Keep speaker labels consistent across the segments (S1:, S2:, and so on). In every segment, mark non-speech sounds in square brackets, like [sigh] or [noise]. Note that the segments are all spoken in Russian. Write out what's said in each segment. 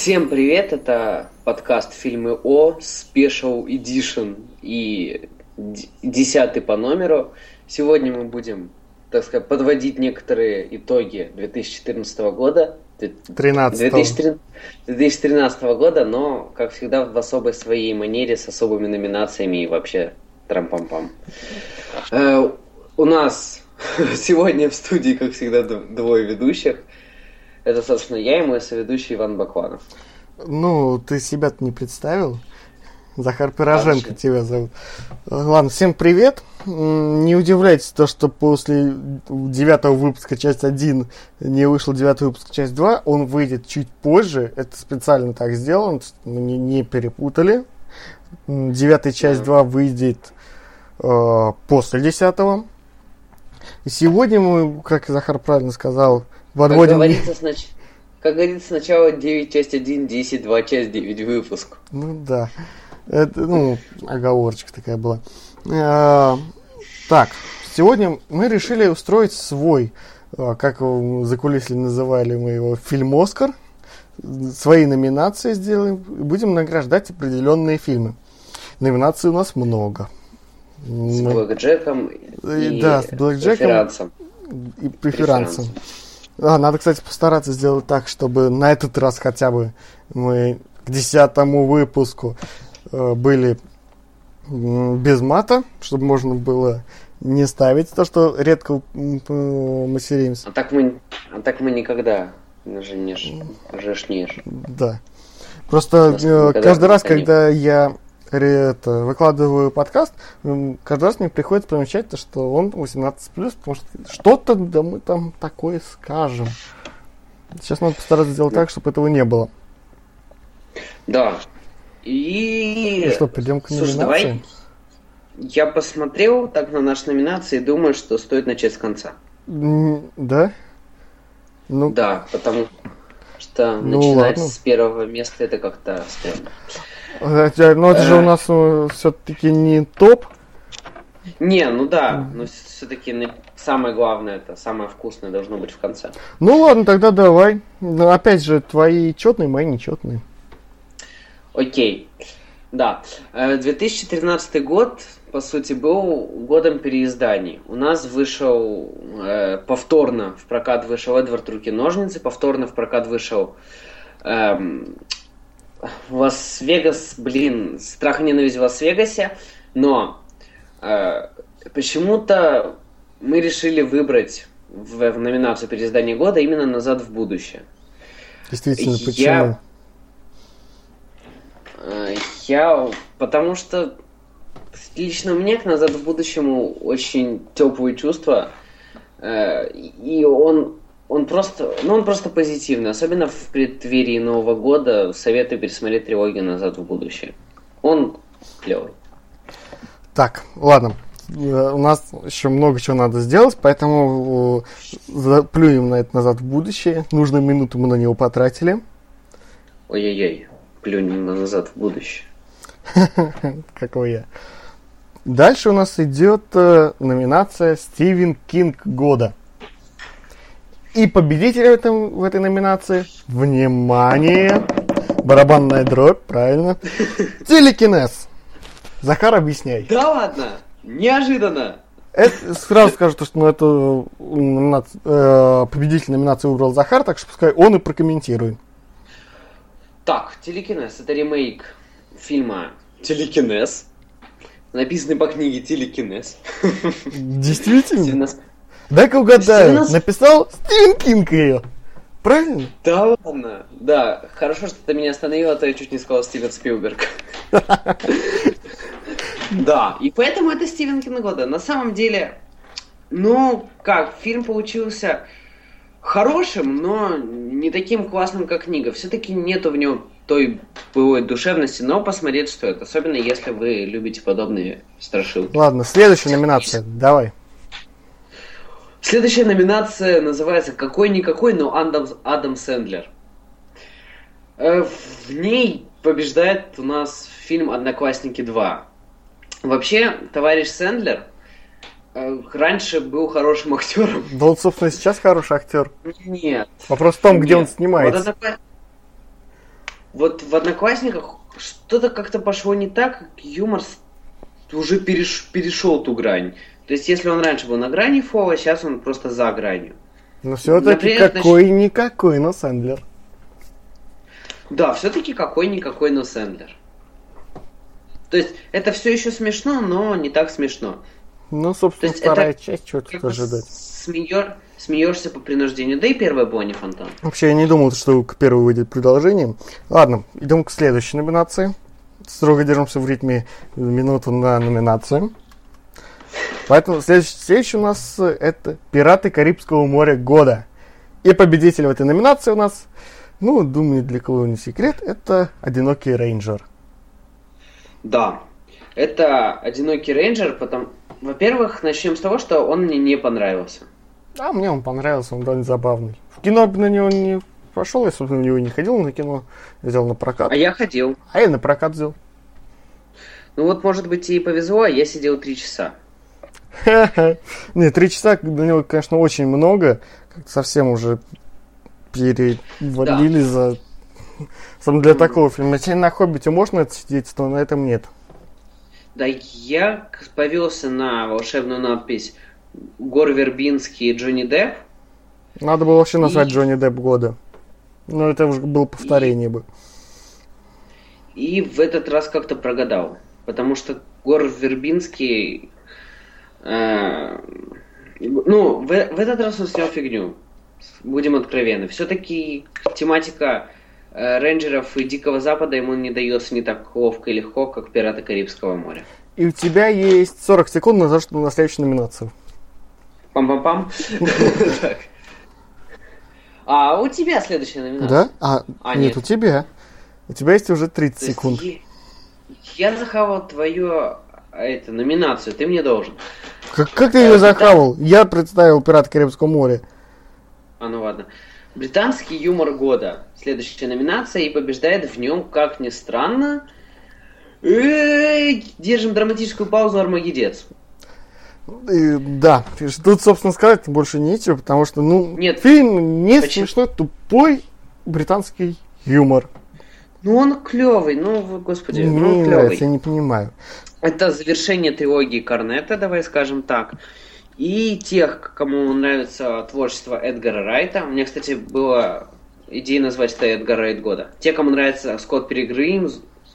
S1: Всем привет, это подкаст «Фильмы О», Special Edition и десятый по номеру. Сегодня мы будем, так сказать, подводить некоторые итоги 2014 года.
S2: 13
S1: 2013 года, но, как всегда, в особой своей манере, с особыми номинациями и вообще трам-пам-пам. Э, у нас [laughs] сегодня в студии, как всегда, двое ведущих. Это, собственно, я и мой соведущий Иван Бакланов.
S2: Ну, ты себя-то не представил. Захар Пироженко Дальше. тебя зовут. Ладно, всем привет. Не удивляйтесь то, что после девятого выпуска часть 1 не вышел девятый выпуск часть 2. Он выйдет чуть позже. Это специально так сделано, мы не, не перепутали. Девятая часть 2 выйдет э, после десятого. И сегодня мы, как Захар правильно сказал,
S1: Подводим... Как говорится, снач... как говорится, сначала 9 часть 1, 10, 2 часть 9 выпуск.
S2: Ну да. Это, ну, оговорочка такая была. А, так, сегодня мы решили устроить свой, а, как за кулисами называли мы его, фильм «Оскар». Свои номинации сделаем. Будем награждать определенные фильмы. Номинаций у нас много.
S1: С Блэк Джеком
S2: и, да, с Блэк Джеком и преферансом. А, надо, кстати, постараться сделать так, чтобы на этот раз хотя бы мы к десятому выпуску э, были без мата, чтобы можно было не ставить то, что редко материмся.
S1: А так мы, а так мы никогда жнешь, жешнешь.
S2: Да. Просто э, каждый раз, когда я это, выкладываю подкаст, каждый раз мне приходится помечать, то, что он 18+, потому что что-то да мы там такое скажем. Сейчас надо постараться сделать так, чтобы этого не было.
S1: Да. И...
S2: Ну что, пойдем к номинации? Слушай, давай
S1: я посмотрел так на наши номинации и думаю, что стоит начать с конца.
S2: Да?
S1: Ну... Да, потому что ну, начинать ладно. с первого места это как-то странно.
S2: Хотя, ну это же у нас ну, все-таки не топ.
S1: Не, ну да, но все-таки самое главное, это самое вкусное должно быть в конце.
S2: Ну ладно, тогда давай. Но ну, опять же, твои четные, мои нечетные.
S1: Окей. Да. 2013 э, год, по сути, был годом переизданий. У нас вышел э, повторно в прокат вышел Эдвард Руки-ножницы, повторно в прокат вышел эм, Лас-Вегас, блин, страх и ненависть в Лас-Вегасе, но э, почему-то мы решили выбрать в, в номинацию переиздания года именно «Назад в будущее».
S2: Действительно, почему? Я,
S1: э, я потому что лично мне к «Назад в будущему» очень теплые чувства, э, и он он просто, ну он просто позитивный, особенно в преддверии Нового года. Советую пересмотреть трилогию «Назад в будущее». Он клевый.
S2: Так, ладно. Э, у нас еще много чего надо сделать, поэтому э, плюем на это назад в будущее. Нужную минуту мы на него потратили.
S1: Ой-ой-ой, плюнем на назад в будущее. [laughs]
S2: Какой я. Дальше у нас идет э, номинация Стивен Кинг года. И победитель в, этом, в этой номинации, внимание, барабанная дробь, правильно, [laughs] телекинез. Захар, объясняй.
S1: Да ладно, неожиданно.
S2: Это, сразу скажу, что ну, эту номинацию, э, победитель номинации выбрал Захар, так что пускай он и прокомментирует.
S1: Так, телекинез это ремейк фильма Телекинез. Написанный по книге Телекинез.
S2: Действительно? Дай-ка угадаю. Нас... Написал Стивен Кинг ее. Правильно?
S1: Да ладно. Да, хорошо, что ты меня остановил, а то я чуть не сказал Стивен Спилберг. [laughs] Да, и поэтому это Стивен Кинг года. На самом деле, ну, как, фильм получился хорошим, но не таким классным, как книга. Все-таки нету в нем той былой душевности, но посмотреть стоит. Особенно если вы любите подобные страшилки.
S2: Ладно, следующая номинация. Давай.
S1: Следующая номинация называется «Какой-никакой, но Адам, Адам Сэндлер». Э, в ней побеждает у нас фильм «Одноклассники 2». Вообще, товарищ Сэндлер э, раньше был хорошим [laughs] актером.
S2: Да он, собственно, сейчас хороший актер.
S1: Нет.
S2: Вопрос в том, где он снимается.
S1: Вот, однокла... вот в «Одноклассниках» что-то как-то пошло не так, юмор уже переш... перешел ту грань. То есть, если он раньше был на грани фола, сейчас он просто за гранью.
S2: Но все-таки какой-никакой, но Сэндлер.
S1: Да, все-таки какой-никакой, но Сэндлер. То есть, это все еще смешно, но не так смешно.
S2: Ну, собственно, вторая часть, что тут ожидать.
S1: Смеер, смеешься по принуждению, да и первая не фонтан.
S2: Вообще, я не думал, что к первой выйдет продолжение. Ладно, идем к следующей номинации. Строго держимся в ритме минуту на номинацию. Поэтому следующий, следующий у нас э, это «Пираты Карибского моря года». И победитель в этой номинации у нас ну, думаю, для кого не секрет, это «Одинокий рейнджер».
S1: Да, это «Одинокий рейнджер», потому... Во-первых, начнем с того, что он мне не понравился.
S2: А мне он понравился, он довольно забавный. В кино на него не пошел, я, собственно, на него не ходил на кино, взял на прокат.
S1: А я ходил.
S2: А я на прокат взял.
S1: Ну вот, может быть, и повезло, а я сидел три часа. [laughs]
S2: Нет, три часа для него, конечно, очень много. Совсем уже перевалили за... Сам для такого фильма. Если на «Хоббите» можно это сидеть, то на этом нет.
S1: Да, я повелся на волшебную надпись Гор Вербинский и Джонни Депп.
S2: Надо было вообще назвать и... Джонни Депп года. Но это уже было повторение и... бы.
S1: И в этот раз как-то прогадал. Потому что Гор Вербинский... Э, ну, в, в этот раз он снял фигню будем откровенны. Все-таки тематика э, рейнджеров и Дикого Запада ему не дается не так ловко и легко, как Пираты Карибского моря.
S2: И у тебя есть 40 секунд на, на следующую номинацию.
S1: Пам-пам-пам. [laughs] А у тебя следующая номинация.
S2: Да? А, а нет, у тебя. У тебя есть уже 30 есть секунд.
S1: Я захавал твою это, номинацию, ты мне должен.
S2: Как, как ты ее захавал? Я представил Пират Карибского моря.
S1: А, ну ладно. Британский юмор года. Следующая номинация. И побеждает в нем, как ни странно, держим драматическую паузу Армагедец.
S2: Да, тут, собственно, сказать больше нечего, потому что, ну,
S1: Нет.
S2: фильм не Почему? смешной, тупой британский юмор.
S1: Ну, он клевый, ну, господи, ну, он
S2: клевый. я не понимаю.
S1: Это завершение трилогии Корнета, давай скажем так. И тех, кому нравится творчество Эдгара Райта. У меня, кстати, была идея назвать это Эдгар Райт года. Те, кому нравится Скотт Пилигрим,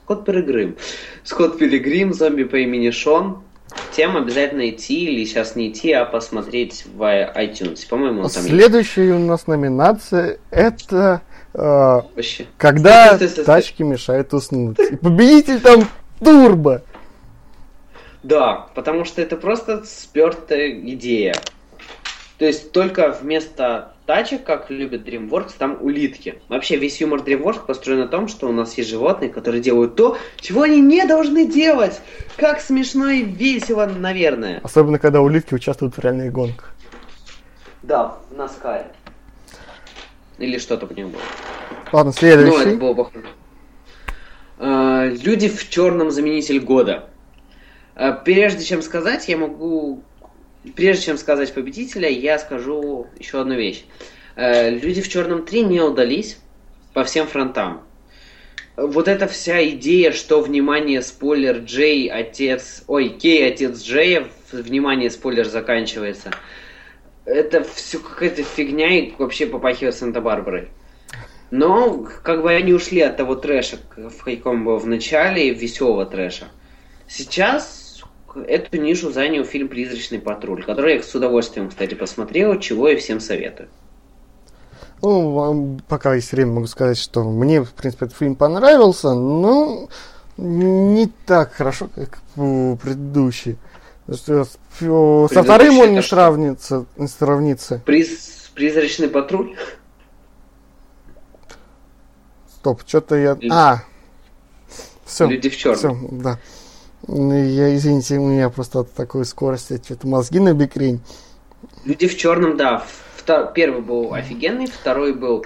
S1: Скотт Пилигрим, Скотт Пилигрим, зомби по имени Шон, тем обязательно идти, или сейчас не идти, а посмотреть в iTunes. По-моему,
S2: там Следующая есть. у нас номинация это э, когда стой, стой, стой, тачки мешают уснуть. И победитель там Турбо.
S1: Да, потому что это просто спертая идея. То есть только вместо тачек, как любит DreamWorks, там улитки. Вообще весь юмор DreamWorks построен на том, что у нас есть животные, которые делают то, чего они не должны делать. Как смешно и весело, наверное.
S2: Особенно, когда улитки участвуют в реальных гонках.
S1: Да, в Наскаре. Или что-то по нему было.
S2: Ладно, следующий. Ну,
S1: это было похоже. А, люди в черном заменитель года. Э, прежде чем сказать, я могу... Прежде чем сказать победителя, я скажу еще одну вещь. Э, Люди в черном 3 не удались по всем фронтам. Вот эта вся идея, что, внимание, спойлер, Джей, отец... Ой, Кей, отец Джея, внимание, спойлер, заканчивается. Это все какая-то фигня и вообще попахивает Санта-Барбарой. Но, как бы они ушли от того трэша, в каком был в начале, веселого трэша. Сейчас эту нишу занял фильм «Призрачный патруль», который я с удовольствием, кстати, посмотрел, чего и всем советую.
S2: Ну, пока есть время, могу сказать, что мне, в принципе, этот фильм понравился, но не так хорошо, как предыдущий. Что со вторым он не сравнится. Не сравнится.
S1: Приз, призрачный патруль?
S2: стоп, что-то я... А, все.
S1: Люди в черном.
S2: Все, да. Я, извините, у меня просто от такой скорости что-то мозги на бикрень.
S1: Люди в черном, да. Втор... Первый был офигенный, второй был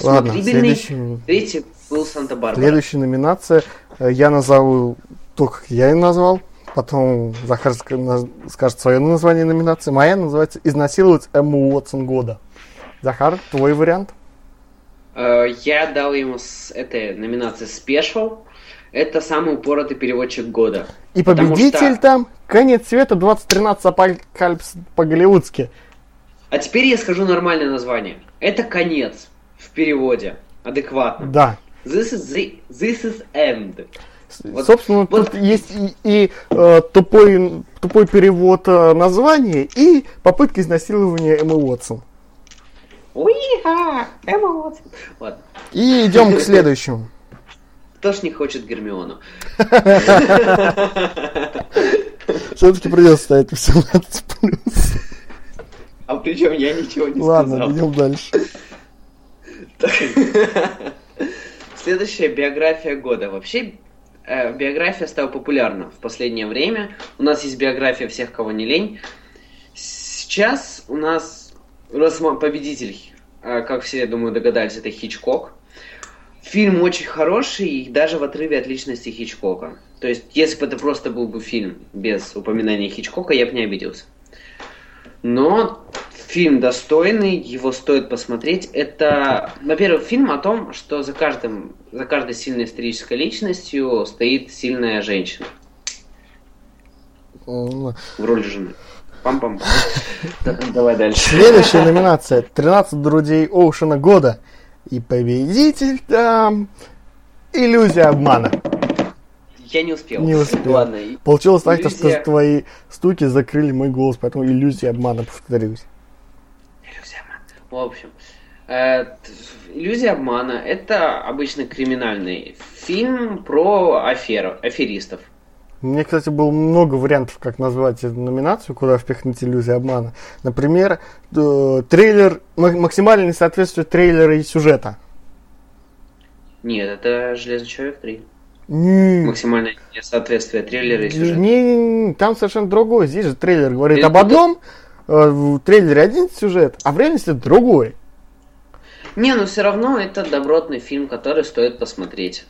S2: Ладно, следующий,
S1: третий был Санта-Барбара.
S2: следующая номинация. э, Я назову то, как я ее назвал. Потом Захар скажет свое название номинации. Моя называется «Изнасиловать Эмму Уотсон года». Захар, твой вариант?
S1: Э, Я дал ему с этой номинации Special. Это самый упоротый переводчик года.
S2: И победитель
S1: что-
S2: там «Конец света 2013 апокалипсис по-голливудски».
S1: А теперь я скажу нормальное название. Это конец в переводе. Адекватно.
S2: Да.
S1: This is, the, this is end. Вот-
S2: Собственно,
S1: вот-
S2: тут есть и, и, э, тупой, тупой перевод э, названия, и попытка изнасилования Эммы Уотсон.
S1: Уиха! Эмма Уотсон. Ладно.
S2: И идем к [laughs] следующему.
S1: Кто ж не хочет Гермиону?
S2: Все-таки придется ставить 18 плюс.
S1: А причем я ничего не
S2: Ладно,
S1: сказал.
S2: идем дальше.
S1: Следующая биография года. Вообще, э, биография стала популярна в последнее время. У нас есть биография всех, кого не лень. Сейчас у нас расма- победитель, э, как все, я думаю, догадались, это Хичкок. Фильм очень хороший, и даже в отрыве от личности Хичкока. То есть, если бы это просто был бы фильм без упоминания Хичкока, я бы не обиделся. Но фильм достойный, его стоит посмотреть. Это, во-первых, фильм о том, что за каждым, за каждой сильной исторической личностью стоит сильная женщина в роли жены. Пам-пам. Да, [laughs] Давай дальше.
S2: Следующая номинация. 13 друзей Оушена года. И победитель там... Иллюзия обмана.
S1: Я не успел.
S2: Не успел.
S1: Ладно.
S2: Получилось так, что
S1: Иллюзия-
S2: твои стуки закрыли мой голос, поэтому иллюзия обмана, повторюсь.
S1: Иллюзия обмана. В общем, э, иллюзия обмана это обычно криминальный фильм про аферу, аферистов.
S2: Мне, кстати, было много вариантов, как назвать эту номинацию, куда впихнуть иллюзию обмана. Например, э, трейлер, ма- максимальное несоответствие трейлера и сюжета.
S1: Нет, это Железный человек 3.
S2: Не,
S1: Максимальное несоответствие трейлера и сюжета.
S2: не, не, не, там совершенно другое. Здесь же трейлер говорит
S1: Или
S2: об одном, э, в трейлере один сюжет, а в реальности другой.
S1: Не, но все равно это добротный фильм, который стоит посмотреть.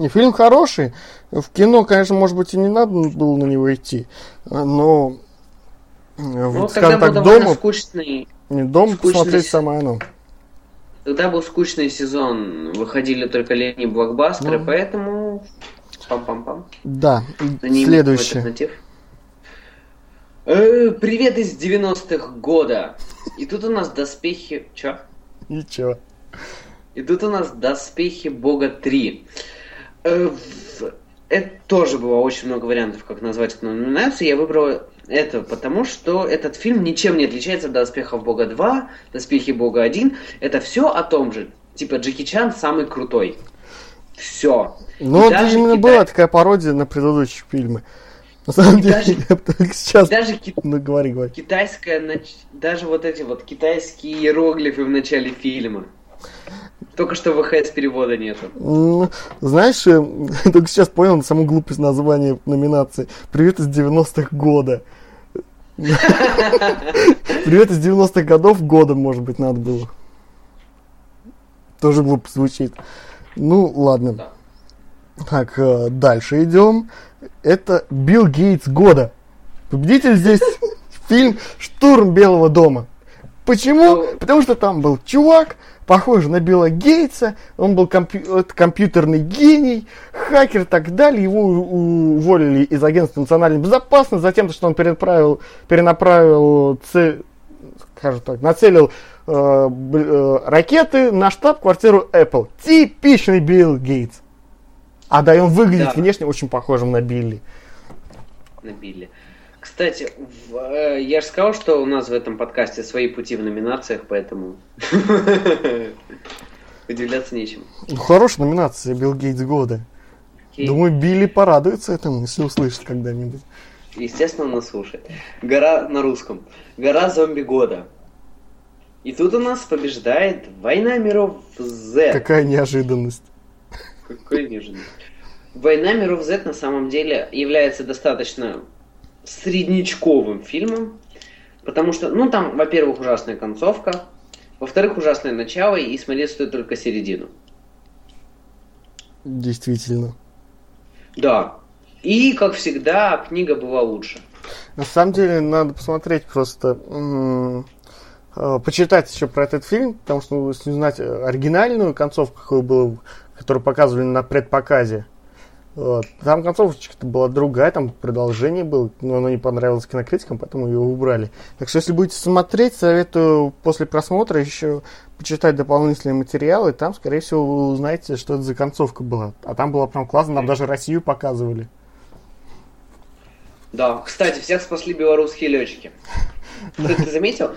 S2: И фильм хороший. В кино, конечно, может быть, и не надо было на него идти. Но, э,
S1: Ну,
S2: вот,
S1: тогда был
S2: так, дома,
S1: скучный.
S2: не дома
S1: скучный
S2: посмотреть самое оно.
S1: Тогда был скучный сезон, выходили только летние блокбастеры,
S2: Ну.
S1: поэтому пам-пам-пам.
S2: Да, следующее.
S1: Э, привет из 90-х года. И тут у нас доспехи... Чё?
S2: Ничего.
S1: И тут у нас доспехи Бога 3. Э, Это тоже было очень много вариантов, как назвать эту номинацию. Я выбрал это, потому что этот фильм ничем не отличается от Доспехов Бога 2, Доспехи Бога 1. Это все о том же. Типа Джеки Чан самый крутой. Все.
S2: Ну, это именно была такая пародия на предыдущие фильмы. На самом деле,
S1: даже- [laughs]
S2: я только сейчас...
S1: Даже ки-
S2: Ну, говори, говори.
S1: китайская, нач- даже вот эти вот китайские иероглифы в начале фильма. Только что ВХС перевода нету.
S2: Ну, Знаешь, э, [laughs] только сейчас понял саму глупость названия номинации. Привет из 90-х года. [laughs] Привет из 90-х годов года, может быть, надо было. Тоже глупо звучит. Ну, ладно.
S1: Да.
S2: Так, э, дальше идем. Это Билл Гейтс года. Победитель здесь [laughs] фильм «Штурм Белого дома». Почему?
S1: Ну-
S2: Потому что там был чувак, похожий на Билла Гейтса, он был компью- компьютерный гений, хакер и так далее. Его уволили из агентства национальной безопасности за тем, что он перенаправил, перенаправил цель, скажем так, нацелил э, э, ракеты на штаб-квартиру Apple. Типичный Билл Гейтс. А да, и он выглядит
S1: Да.
S2: внешне очень похожим на Билли.
S1: на Билли. Кстати, в- э, я же сказал, что у нас в этом подкасте свои пути в номинациях, поэтому [laughs] удивляться нечем.
S2: Ну, хорошая номинация Билл Гейтс года.
S1: Окей.
S2: Думаю, Билли порадуется этому, если услышит когда-нибудь.
S1: Естественно, он нас слушает. Гора на русском. Гора зомби года. И тут у нас побеждает Война миров Z.
S2: Какая неожиданность.
S1: Какой неожиданный. «Война миров Z» на самом деле является достаточно среднячковым фильмом, потому что, ну, там, во-первых, ужасная концовка, во-вторых, ужасное начало, и смотреть стоит только середину.
S2: Действительно.
S1: Да. И, как всегда, книга была лучше.
S2: На самом деле, надо посмотреть просто, м- э, почитать еще про этот фильм, потому что, ну, если узнать оригинальную концовку, какую было, которую показывали на предпоказе, вот. Там концовочка была другая, там продолжение было, но оно не понравилось кинокритикам, поэтому ее убрали. Так что, если будете смотреть, советую после просмотра еще почитать дополнительные материалы, там, скорее всего, вы узнаете, что это за концовка была. А там было прям классно, нам даже Россию показывали.
S1: Да, кстати, всех спасли белорусские летчики. [laughs] Ты, заметил?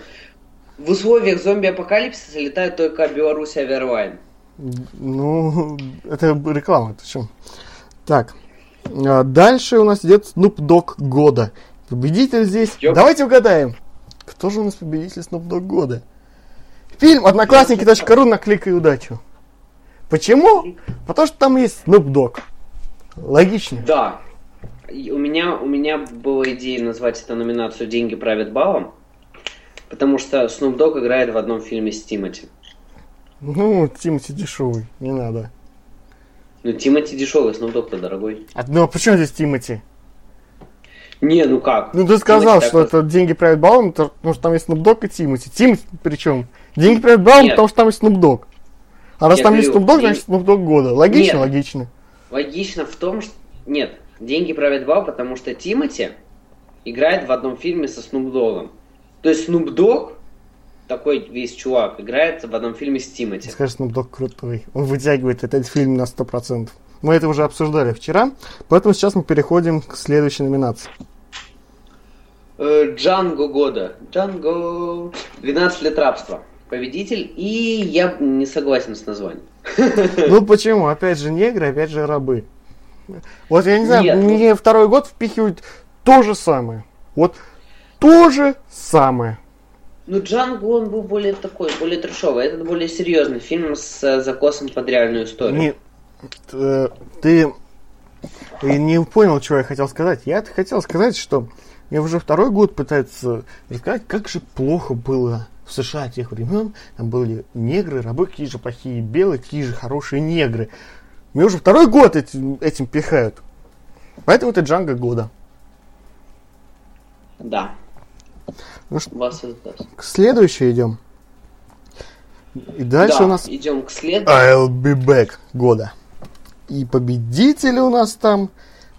S1: В условиях зомби-апокалипсиса летает только Беларусь Авиарлайн.
S2: Ну, это реклама, ты чем? Так, а, дальше у нас идет Snoop Dogg года. Победитель здесь. Ёп. Давайте угадаем. Кто же у нас победитель Snoop Dogg года? Фильм одноклассники.ру на клик и удачу. Почему? Потому что там есть Snoop Dogg. Логично.
S1: Да. У меня, у меня была идея назвать эту номинацию «Деньги правят балом», потому что Snoop Dogg играет в одном фильме с Тимати.
S2: Ну, Тимати дешевый, не надо.
S1: Ну, Тимати дешевый, Dogg-то дорогой.
S2: А, ну, а при чем здесь Тимати?
S1: Не, ну как?
S2: Ну, ты сказал, Тимати что это деньги правят балом, потому что там есть Dogg и Тимати. Тимати причем? Деньги правят балом, потому что там есть Dogg. А раз Я там говорю, есть Dogg, значит Dogg года. Логично, Нет. логично.
S1: Логично в том, что... Нет, деньги правят бал, потому что Тимати играет в одном фильме со Dogg. То есть Dogg такой весь чувак играет в одном фильме с Тимати.
S2: Скажешь, Snoop Dogg крутой. Он вытягивает этот фильм на 100%. Мы это уже обсуждали вчера, поэтому сейчас мы переходим к следующей номинации.
S1: Э, Джанго года. Джанго. 12 лет рабства. Победитель. И я не согласен с названием. [laughs]
S2: Ну почему? Опять же негры, опять же рабы. Вот я не знаю, Нет, мне ну... второй год впихивают то же самое. Вот то же самое.
S1: Ну, Джанго, он был более такой, более трешовый. Этот более серьезный фильм с э, закосом под реальную историю. Не,
S2: э, ты, ты не понял, что я хотел сказать. Я хотел сказать, что я уже второй год пытаются рассказать, как же плохо было в США тех времен. Там были негры, рабы, какие же плохие белые, какие же хорошие негры. Мне уже второй год этим, этим пихают. Поэтому это Джанго года.
S1: Да.
S2: Ну, что, к следующей идем. И дальше
S1: да,
S2: у нас...
S1: идем к следующему.
S2: I'll be back года. И победители у нас там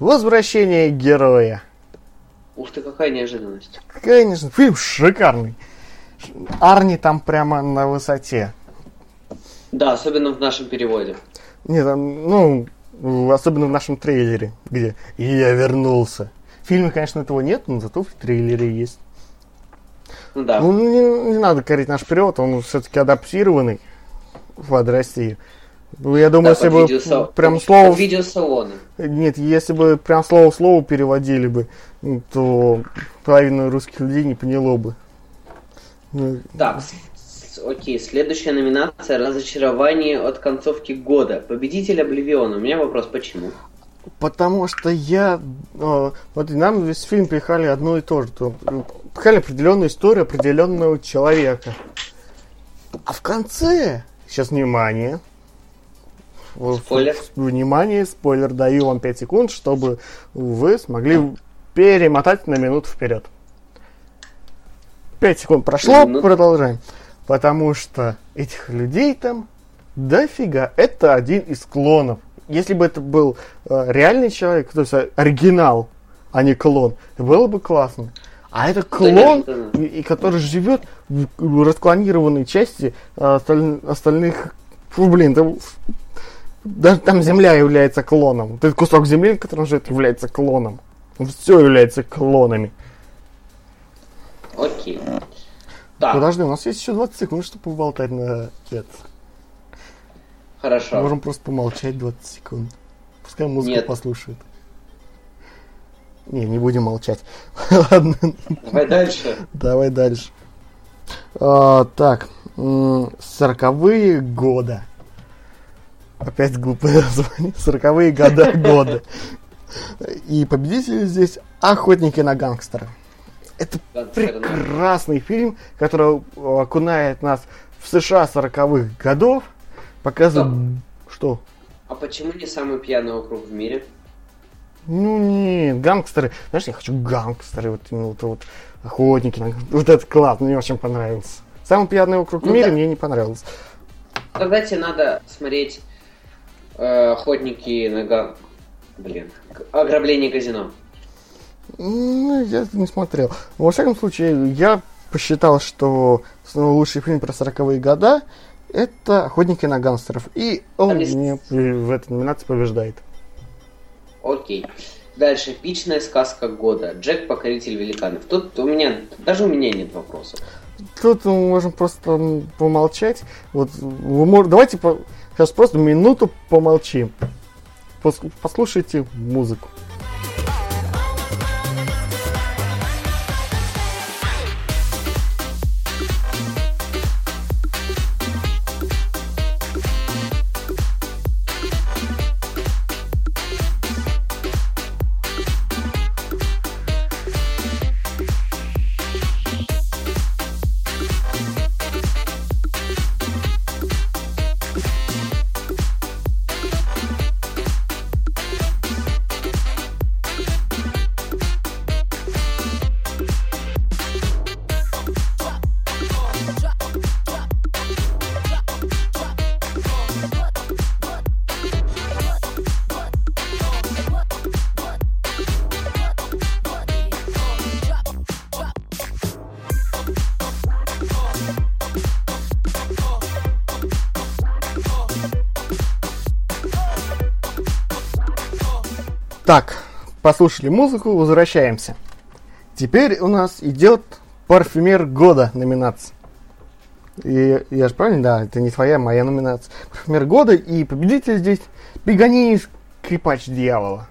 S2: Возвращение героя.
S1: Ух ты, какая неожиданность.
S2: Конечно, фильм шикарный. Арни там прямо на высоте.
S1: Да, особенно в нашем переводе.
S2: Нет, там, ну, особенно в нашем трейлере, где «Я вернулся». В фильме, конечно, этого нет, но зато в трейлере есть.
S1: Ну да.
S2: Ну, не, не надо корить наш перевод, он все-таки адаптированный под Россию. Ну, я думаю, да, если бы видеосал... прям слово...
S1: Видеосалоны.
S2: Нет, если бы прям слово в слово переводили бы, то половина русских людей не поняло бы.
S1: Ну, так, окей, следующая номинация «Разочарование от концовки года». Победитель Обливиона. У меня вопрос, почему?
S2: Потому что я... Э, вот нам весь фильм пихали одно и то же. Пихали определенную историю определенного человека. А в конце... Сейчас внимание.
S1: Спойлер.
S2: Внимание, спойлер. Даю вам 5 секунд, чтобы вы смогли перемотать на минуту вперед. 5 секунд прошло, Минут. продолжаем. Потому что этих людей там дофига. Это один из клонов если бы это был э, реальный человек, то есть оригинал, а не клон, было бы классно. А это клон, и, и который живет в расклонированной части а осталь, остальных. Фу, блин, там, даже там земля является клоном. Этот кусок земли, в котором живет, является клоном. Все является клонами.
S1: Окей.
S2: Так. Подожди, у нас есть еще 20 секунд, чтобы поболтать на это.
S1: Хорошо.
S2: Можем просто помолчать 20 секунд. Пускай музыку Нет. послушают. Не, не будем молчать. [laughs] Ладно.
S1: Давай дальше.
S2: Давай дальше. А, так, сороковые года. Опять глупое [laughs] название. Сороковые года [laughs] года. И победители здесь охотники на гангстера. Это прекрасный фильм, который окунает нас в США 40-х годов. Показывает... Что?
S1: А почему не самый пьяный округ в мире?
S2: Ну нет, гангстеры. Знаешь, я хочу гангстеры, вот именно вот, вот охотники. Вот это класс, мне очень понравился. Самый пьяный округ ну, в мире да. мне не понравился.
S1: Тогда тебе надо смотреть э, охотники на ган... Блин, ограбление казино.
S2: Ну, я не смотрел. Во всяком случае, я посчитал, что лучший фильм про 40-е года это «Охотники на гангстеров». И он есть... мне в этой номинации побеждает.
S1: Окей. Дальше. Эпичная сказка года. Джек Покоритель великанов. Тут у меня, даже у меня нет вопросов.
S2: Тут мы можем просто помолчать. Вот, вы мож... Давайте по... сейчас просто минуту помолчим. Послушайте музыку. Так, послушали музыку, возвращаемся. Теперь у нас идет парфюмер года номинация. И я же правильно, да, это не твоя, моя номинация. Парфюмер года и победитель здесь Пиганини Скрипач дьявола.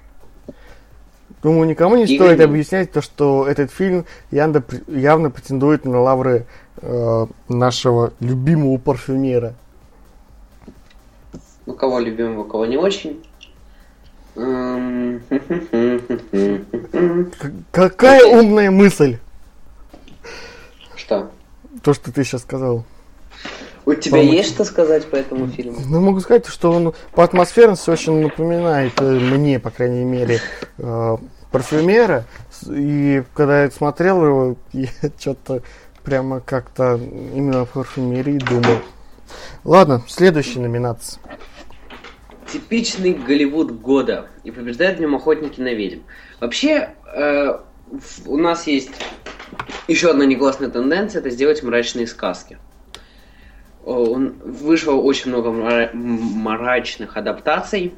S2: Думаю, никому не стоит объяснять то, что этот фильм явно, явно претендует на лавры э, нашего любимого парфюмера.
S1: У кого любимого, кого не очень. [laughs]
S2: Какая умная мысль?
S1: Что?
S2: То, что ты сейчас сказал.
S1: У тебя Помочь. есть что сказать по этому фильму?
S2: Ну, могу сказать, что он по атмосферности очень напоминает э, мне, по крайней мере, э, парфюмера. И когда я смотрел его, [laughs] я что-то прямо как-то именно о парфюмерии думал. Ладно, следующая номинация.
S1: Типичный Голливуд года. И побеждает в нем охотники на ведьм. Вообще, э, у нас есть еще одна негласная тенденция, это сделать мрачные сказки. Он, вышло очень много мрачных адаптаций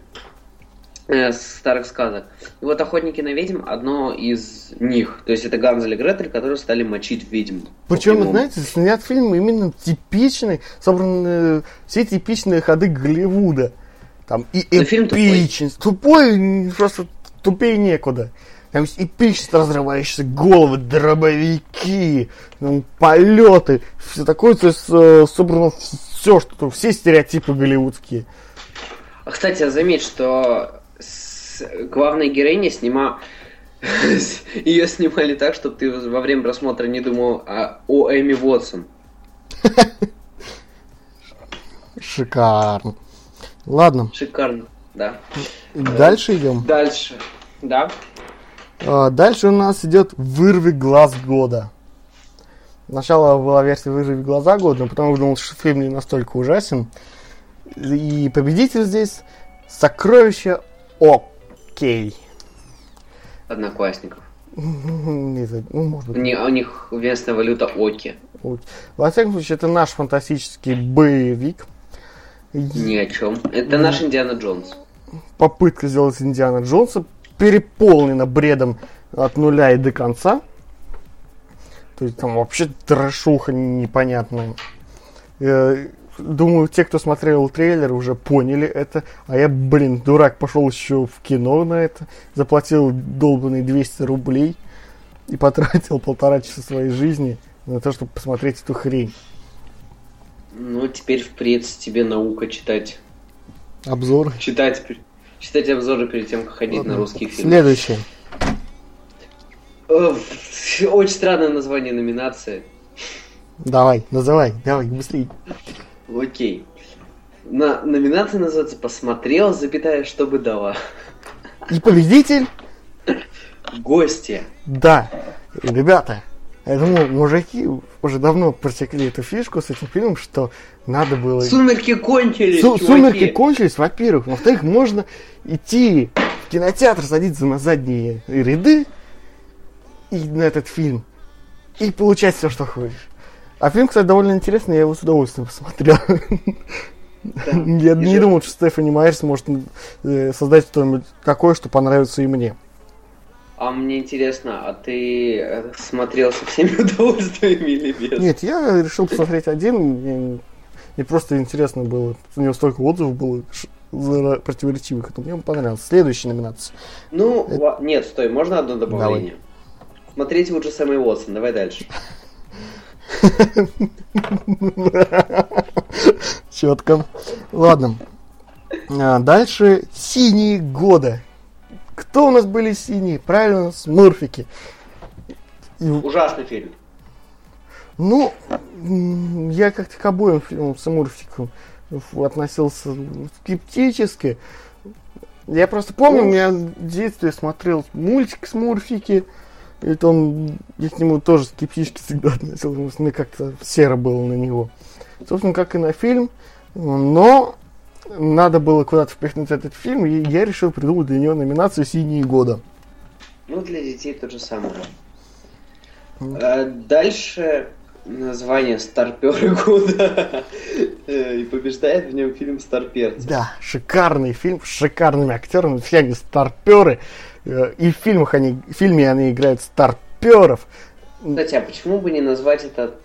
S1: э, старых сказок. И вот «Охотники на ведьм» одно из них. То есть это Ганзель и Гретель, которые стали мочить ведьм.
S2: Причем, знаете, снят фильм именно типичный, собраны все типичные ходы Голливуда. Там и эпичность. Тупой. тупой, просто тупее некуда. Там есть эпичность, разрывающиеся головы, дробовики, ну, полеты, все такое, то есть э, собрано все, что все стереотипы голливудские.
S1: А, кстати, заметь, что с... главная героиня снима... [laughs] Ее снимали так, чтобы ты во время просмотра не думал о, о Эми Уотсон. [laughs]
S2: Шикарно. Ладно.
S1: Шикарно, да.
S2: Дальше идем.
S1: Дальше, да.
S2: А, дальше у нас идет «Вырви глаз года». Сначала была версия «Вырви глаза года», но потом я думал, что фильм не настолько ужасен. И победитель здесь «Сокровище Окей».
S1: Одноклассников.
S2: Не знаю, ну, может быть.
S1: Не, у них местная валюта Оки.
S2: Во всяком случае, это наш фантастический боевик.
S1: Ни о чем. Это наш Индиана Джонс.
S2: Попытка сделать Индиана Джонса переполнена бредом от нуля и до конца. То есть там вообще трошуха непонятная. Э, думаю, те, кто смотрел трейлер, уже поняли это. А я, блин, дурак, пошел еще в кино на это. Заплатил долбанные 200 рублей. И потратил [laughs] полтора часа своей жизни на то, чтобы посмотреть эту хрень.
S1: Ну, теперь впредь тебе наука читать.
S2: Обзор.
S1: Читать, читать обзоры перед тем, как ходить
S2: Ладно.
S1: на русский фильм.
S2: Следующее.
S1: Э, Очень странное название номинации.
S2: Давай, называй, давай, быстрее.
S1: Окей. На номинация называется «Посмотрел, запятая, чтобы дала».
S2: И победитель?
S1: Гости.
S2: Да. Ребята, я думаю, мужики уже давно просекли эту фишку с этим фильмом, что надо было...
S1: Сумерки кончились,
S2: Су-
S1: чуваки.
S2: Сумерки кончились, во-первых. Во-вторых, можно идти в кинотеатр, садиться на задние ряды и на этот фильм и получать все, что хочешь. А фильм, кстати, довольно интересный, я его с удовольствием посмотрел. [laughs] Я
S1: И
S2: не
S1: же-
S2: думал, что Стефани Майерс может э, создать что-нибудь такое, что понравится и мне.
S1: А мне интересно, а ты э, смотрел со всеми [laughs] удовольствиями или без?
S2: Нет, я решил посмотреть один. Мне, мне просто интересно было. У него столько отзывов было противоречивых. Это мне он понравился. Следующая номинация.
S1: Ну, ва- нет, стой, можно одно добавление?
S2: Давай.
S1: Смотреть лучше Сэмми Уотсон, давай дальше. [laughs]
S2: Четко. Ладно. А, дальше синие года. Кто у нас были синие? Правильно, смурфики. И,
S1: Ужасный фильм.
S2: ну, я как-то к обоим фильмам смурфикам относился скептически. Я просто помню,
S1: Ну.
S2: у меня в детстве смотрел мультик Смурфики. И то он, я к нему тоже скептически всегда [laughs] относился, потому что мне как-то серо было на него. Собственно, как и на фильм. Но надо было куда-то впихнуть этот фильм, и я решил придумать для него номинацию «Синие года».
S1: Ну, для детей то же самое. А, Дальше название Старперы года. Э, И побеждает в нем фильм Старперцы.
S2: Да, шикарный фильм с шикарными актерами, все они старперы. Э, И в фильмах они, в фильме они играют старперов.
S1: Кстати, а почему бы не назвать этот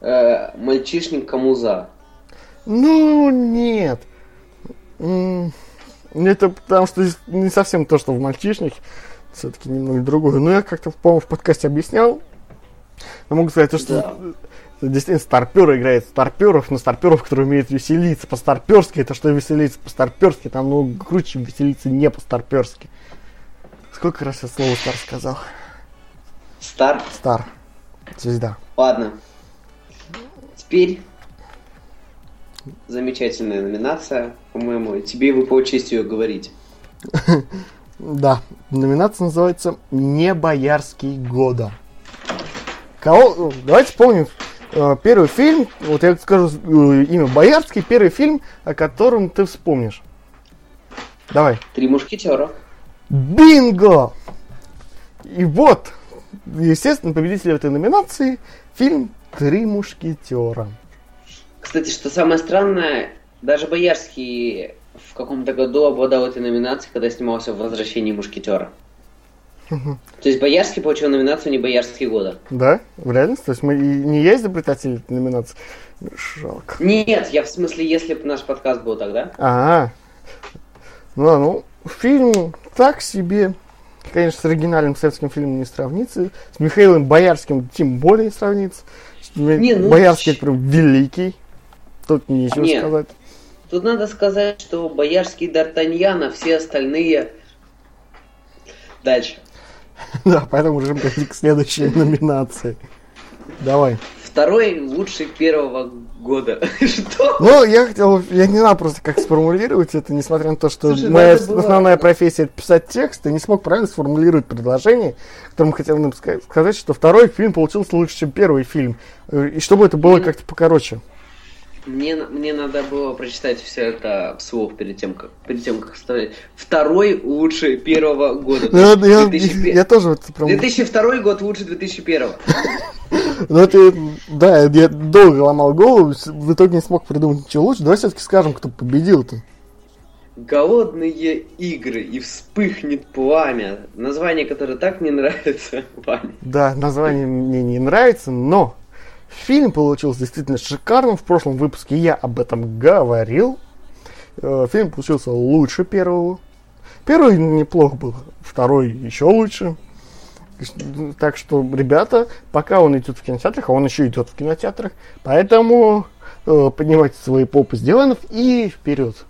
S1: э, мальчишник Камуза?
S2: Ну, нет. Это потому что не совсем то, что в мальчишнике. Все-таки немного другое. Но я как-то, по-моему, в подкасте объяснял. Я могу сказать, то, что
S1: Да.
S2: действительно старпер играет старперов, но старперов, которые умеют веселиться по-старперски. Это что веселиться по-старперски, там много круче, веселиться не по-старперски. Сколько раз я слово стар сказал?
S1: Стар?
S2: Стар. Звезда.
S1: Ладно. Теперь замечательная номинация, по-моему. Тебе выпало честь ее говорить. [laughs]
S2: Да, номинация называется «Не боярский года». Кого? Давайте вспомним э, первый фильм, вот я скажу э, имя Боярский, первый фильм, о котором ты вспомнишь. Давай.
S1: Три мушкетера.
S2: Бинго! И вот, естественно, победитель этой номинации фильм «Три мушкетера».
S1: Кстати, что самое странное, даже Боярский в каком-то году обладал этой номинацией, когда снимался в «Возвращении мушкетера». То есть Боярский получил номинацию не Боярский года.
S2: Да? В реальности? То есть мы не я изобретатель этой номинации? Жалко.
S1: Нет, я в смысле, если бы наш подкаст был тогда.
S2: А, ну, а, ну, фильм так себе. Конечно, с оригинальным советским фильмом не сравнится. С Михаилом Боярским тем более сравнится.
S1: Не, ну,
S2: Боярский это прям великий. Тут нечего
S1: Не.
S2: сказать.
S1: Тут надо сказать, что Боярский Д'Артаньян, а все остальные... Дальше. [laughs]
S2: Да, поэтому можем перейти к следующей номинации. Давай.
S1: Второй лучший первого года. [laughs] Что?
S2: Ну, я хотел, я не знаю просто, как сформулировать это, несмотря на то, что
S1: Слушай,
S2: моя
S1: надо было-
S2: основная профессия это писать текст, и не смог правильно сформулировать предложение, которым хотел нам ска- сказать, что второй фильм получился лучше, чем первый фильм. Э, И чтобы это было
S1: Ну,
S2: как-то покороче.
S1: Мне, мне надо было прочитать все это вслух перед тем, как, перед тем, как вставлять. Второй лучше первого года.
S2: Ну, я,
S1: То
S2: я-
S1: есть 2001
S2: я тоже вот прям...
S1: 2002 год лучше 2001. [laughs]
S2: Ну, это, да, я долго ломал голову, в итоге не смог придумать ничего лучше. Давай все-таки скажем, кто победил-то.
S1: Голодные игры и вспыхнет пламя. Название, которое так мне нравится, [laughs] Ваня.
S2: Да, название мне не нравится, но фильм получился действительно шикарным. В прошлом выпуске я об этом говорил. Э, Фильм получился лучше первого. Первый неплохо был, второй еще лучше. Так что, ребята, пока он идет в кинотеатрах, а он еще идет в кинотеатрах, поэтому э, поднимайте свои попы с диванов и вперед.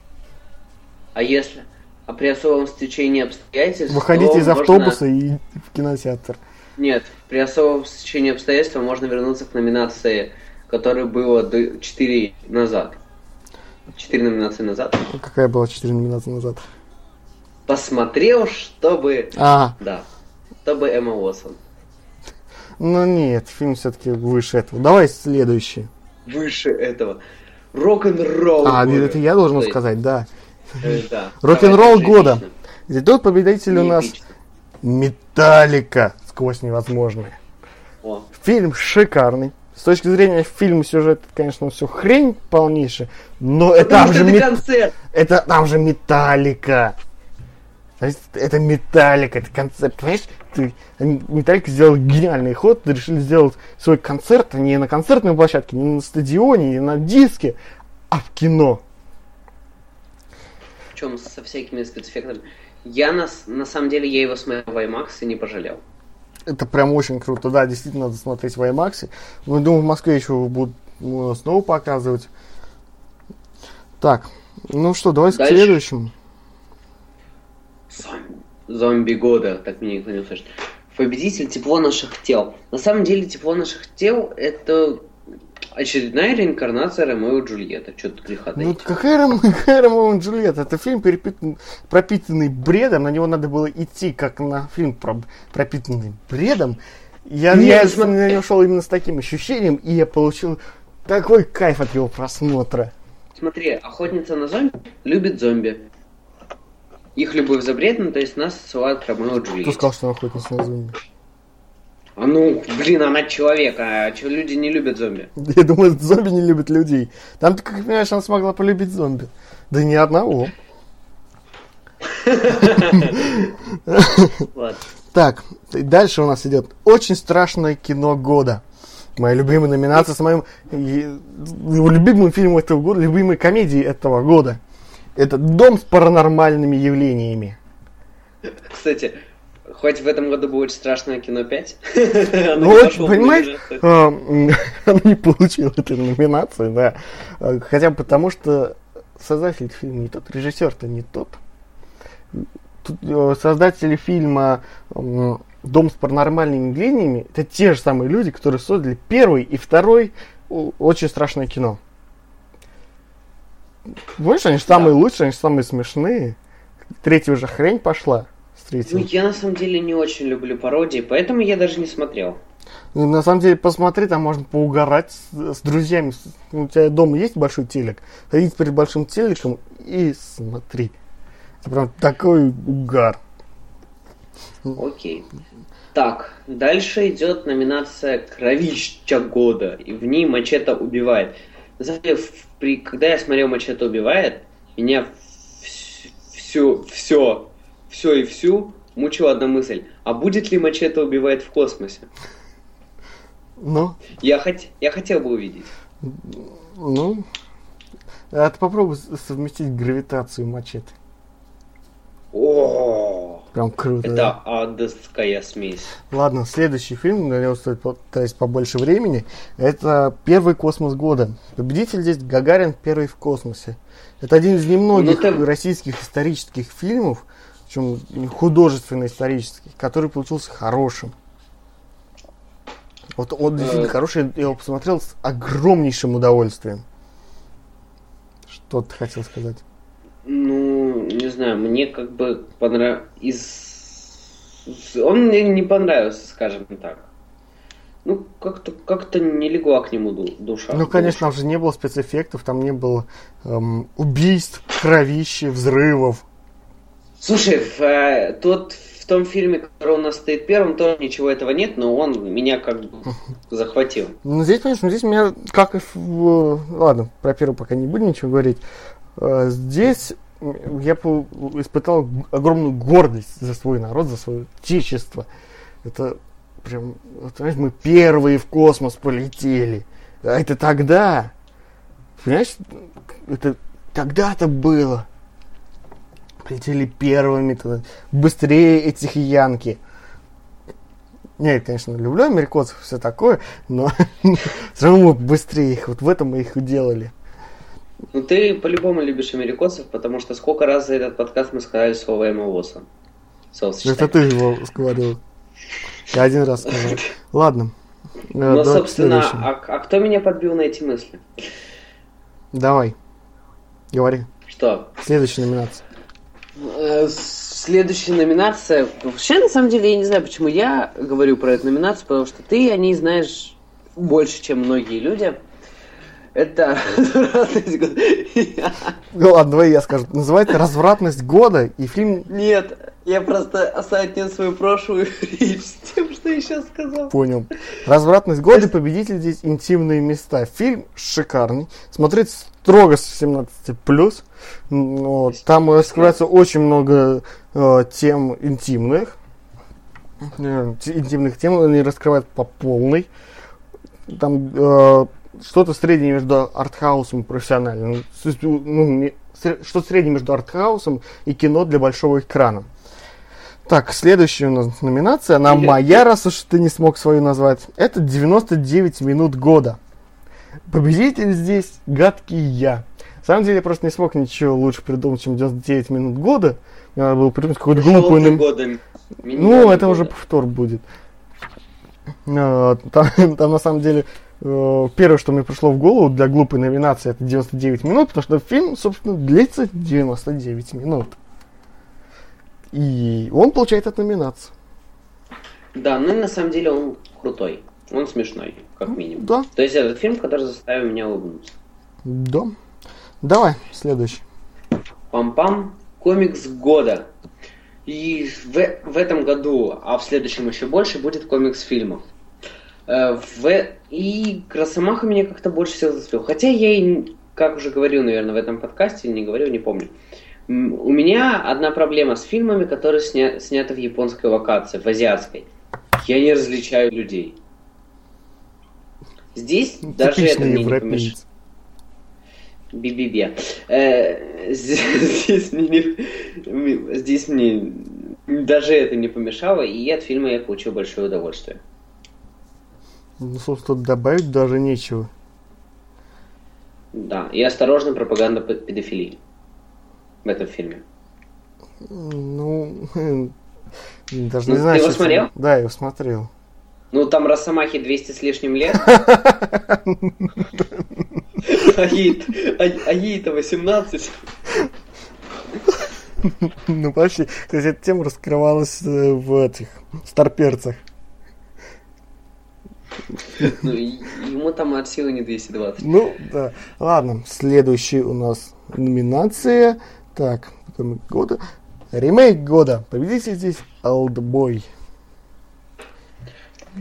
S1: А если? А при особом стечении обстоятельств...
S2: Выходите из
S1: можно-
S2: автобуса и в кинотеатр.
S1: Нет, при особом стечении обстоятельств можно вернуться к номинации, которая была 4 назад. 4 номинации назад.
S2: Какая была 4 номинации назад?
S1: Посмотрел, чтобы...
S2: А,
S1: Да. Чтобы Эмма Уотсон.
S2: ну нет, фильм все-таки выше этого. Давай следующий.
S1: Выше этого. Рок-н-ролл.
S2: А,
S1: года.
S2: это я должен сказать, да.
S1: э, да.
S2: Рок-н-ролл года.
S1: эпично.
S2: И тут победитель у нас
S1: эпично.
S2: Металлика сквозь невозможное.
S1: О,
S2: Фильм шикарный. С точки зрения фильма сюжет, конечно, все хрень полнейшая, но это там же
S1: это
S2: мет-
S1: концерт.
S2: это там же металлика. Это металлика, это концепт. Понимаешь, ты, металлика сделал гениальный ход, решили сделать свой концерт а не на концертной площадке, не на стадионе, не на диске, а в кино.
S1: Причем со всякими спецэффектами. Я на, на самом деле я его смотрел в IMAX и не пожалел.
S2: Это прям очень круто. Да, действительно надо смотреть в IMAX. Ну, думаю, в Москве еще будут снова показывать. Так, ну что, давай к
S1: Дальше.
S2: следующему.
S1: Зомби, зомби года, так меня никто не услышит. Победитель тепло наших тел. На самом деле тепло наших тел это очередная реинкарнация Ромео и Джульетта. Что-то греха
S2: Ну,
S1: таить.
S2: какая, Ром... [laughs] какая Ромео и Джульетта? Это фильм, перепитан- пропитанный бредом. На него надо было идти, как на фильм про... пропитанный бредом. Я,
S1: Не,
S2: я
S1: смотри.
S2: на него шел именно с таким ощущением, и я получил такой кайф от его просмотра.
S1: Смотри, охотница на зомби любит зомби. Их любовь запретна, то есть нас ссылают Ромео и
S2: Кто
S1: Джульетте.
S2: сказал, что охотница на зомби?
S1: А ну, блин, она человек, а что люди не любят зомби? [laughs]
S2: Я думаю, зомби не любят людей. Там, ты как понимаешь, она смогла полюбить зомби. Да ни одного. [laughs] Так, дальше у нас идет очень страшное кино года. Моя любимая номинация с моим любимым фильмом этого года, любимой комедией этого года. Это «Дом с паранормальными явлениями».
S1: Кстати, хоть в этом году очень страшное кино 5. [laughs]
S2: Ну, понимаешь, а, м, [laughs] оно не получило этой номинации, да. А, Хотя потому, что создатель фильма не тот, режиссер-то не тот. Тут, э, создатели фильма «Дом с паранормальными явлениями» это те же самые люди, которые создали первый и второй очень страшное кино. Понимаешь, они же самые лучшие, они же самые смешные. Третья уже хрень пошла с
S1: Ну, я на самом деле не очень люблю пародии, поэтому я даже не смотрел.
S2: Ну, на самом деле, посмотри, там можно поугарать с, с друзьями. У тебя дома есть большой телек? Садись перед большим телеком и смотри. Это прям такой угар.
S1: Окей. Так, дальше идет номинация «Кровища года», и в ней Мачете убивает. На самом деле, в- при, когда я смотрел Мачете убивает, меня все, все, все и всю мучила одна мысль. А будет ли Мачете убивает в космосе?
S2: Ну,
S1: Я, хот... я хотел бы увидеть.
S2: ну. А ты попробуй совместить гравитацию мачете.
S1: О,
S2: Прям круто.
S1: это
S2: да?
S1: адская смесь.
S2: Ладно, следующий фильм, на него стоит потратить побольше времени. Это первый космос года. Победитель здесь Гагарин первый в космосе. Это один из немногих
S1: Ну, ты-
S2: российских исторических фильмов, причем художественно-исторических, который получился хорошим. Вот он действительно
S1: Э.
S2: хороший, я его посмотрел с огромнейшим удовольствием. Что ты хотел сказать?
S1: Ну, не знаю, мне как бы понравился... Из... Он мне не понравился, скажем так. Ну, как-то как не легла к нему ду- душа.
S2: Ну, конечно, там же не было спецэффектов, там не было эм, убийств, кровищи, взрывов.
S1: Слушай, в, э, тот, в том фильме, который у нас стоит первым, тоже ничего этого нет, но он меня как бы захватил.
S2: Ну, здесь, конечно, здесь меня, как и в... Ладно, про первый пока не будем ничего говорить. Э, Здесь я испытал огромную гордость за свой народ, за свое отечество. Это прям, вот, знаешь, мы первые в космос полетели. А это тогда. Понимаешь, это тогда-то было. Полетели первыми туда. Быстрее этих янки. Нет, конечно, люблю американцев, все такое, но [laughs] все равно мы быстрее их, вот в этом мы их делали.
S1: Ну ты по-любому любишь америкосов, потому что сколько раз за этот подкаст мы сказали слово Эмма
S2: Это ты его говорил. Я один раз сказал. [laughs] Ладно.
S1: Э, ну, собственно, а, а кто меня подбил на эти мысли?
S2: Давай. Говори.
S1: Что?
S2: Следующая номинация.
S1: Э, следующая номинация. Вообще, на самом деле, я не знаю, почему я говорю про эту номинацию, потому что ты о ней знаешь больше, чем многие люди. Это развратность года.
S2: Ну ладно, давай я скажу. Называется «Развратность года» и фильм...
S1: Нет, я просто осадил свою прошлую [laughs] речь с тем, что я сейчас сказал.
S2: Понял. «Развратность года» победитель здесь «Интимные места». Фильм шикарный. Смотреть строго с 17+. Вот. Там раскрывается очень много э, тем интимных. Э, интимных тем они раскрывают по полной. Там э, что-то среднее между артхаусом и профессиональным. Ну, что-то среднее между артхаусом и кино для большого экрана. Так, следующая у нас номинация, она моя, раз уж ты не смог свою назвать. Это 99 минут года. Победитель здесь гадкий я. На самом деле я просто не смог ничего лучше придумать, чем 99 минут года. Мне надо было придумать какую-то глупую... Нам... Ну, это года. уже повтор будет. А, там, [laughs] там на самом деле Э, первое, что мне пришло в голову для глупой номинации, это 99 минут, потому что фильм, собственно, длится 99 минут. И он получает эту номинацию.
S1: Да, ну и на самом деле он крутой. Он смешной, как минимум.
S2: Да.
S1: То есть этот фильм, который заставил меня улыбнуться.
S2: Да. Давай, следующий.
S1: Пам-пам. Комикс года. И в, в этом году, а в следующем еще больше, будет комикс фильмов. Э, в... И Росомаха меня как-то больше всего зацепил. Хотя я и, как уже говорил, наверное, в этом подкасте, не говорил, не помню. У меня одна проблема с фильмами, которые сня... сняты в японской локации, в азиатской. Я не различаю людей. Здесь Типичный даже это мне не помешает. Би-би-би. Э, здесь, мне не, здесь мне даже это не помешало, и от фильма я получил большое удовольствие.
S2: Ну, собственно, добавить даже нечего.
S1: Да, и осторожно пропаганда педофилии в этом фильме.
S2: Ну, [laughs] даже ну, не знаю.
S1: Ты его смотрел?
S2: Да, я его смотрел.
S1: Ну, там Росомахе 200 с лишним лет. [laughs] А ей-то 18. [laughs]
S2: Ну, почти. Кстати, эта тема раскрывалась э, в этих старперцах.
S1: Ну, ему там от силы не 220.
S2: Ну, да. Ладно, следующий у нас номинация. Так, года. Ремейк года. Победитель здесь Олдбой.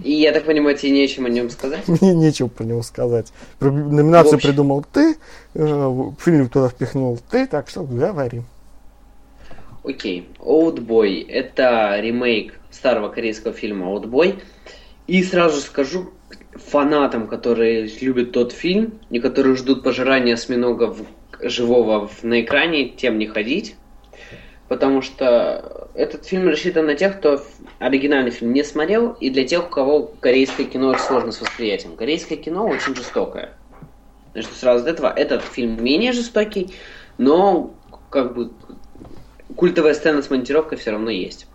S1: И я так понимаю, тебе нечем о нем сказать? [laughs]
S2: Мне нечего про него сказать. Номинацию придумал ты, э, фильм туда впихнул ты, так что говори.
S1: Окей. Олдбой. Это ремейк старого корейского фильма Олдбой. И сразу скажу фанатам, которые любят тот фильм и которые ждут пожирания осьминога живого на экране, тем не ходить. Потому что этот фильм рассчитан на тех, кто оригинальный фильм не смотрел, и для тех, у кого корейское кино сложно с восприятием. Корейское кино очень жестокое. Значит, сразу до этого этот фильм менее жестокий, но как бы культовая сцена с монтировкой все равно есть.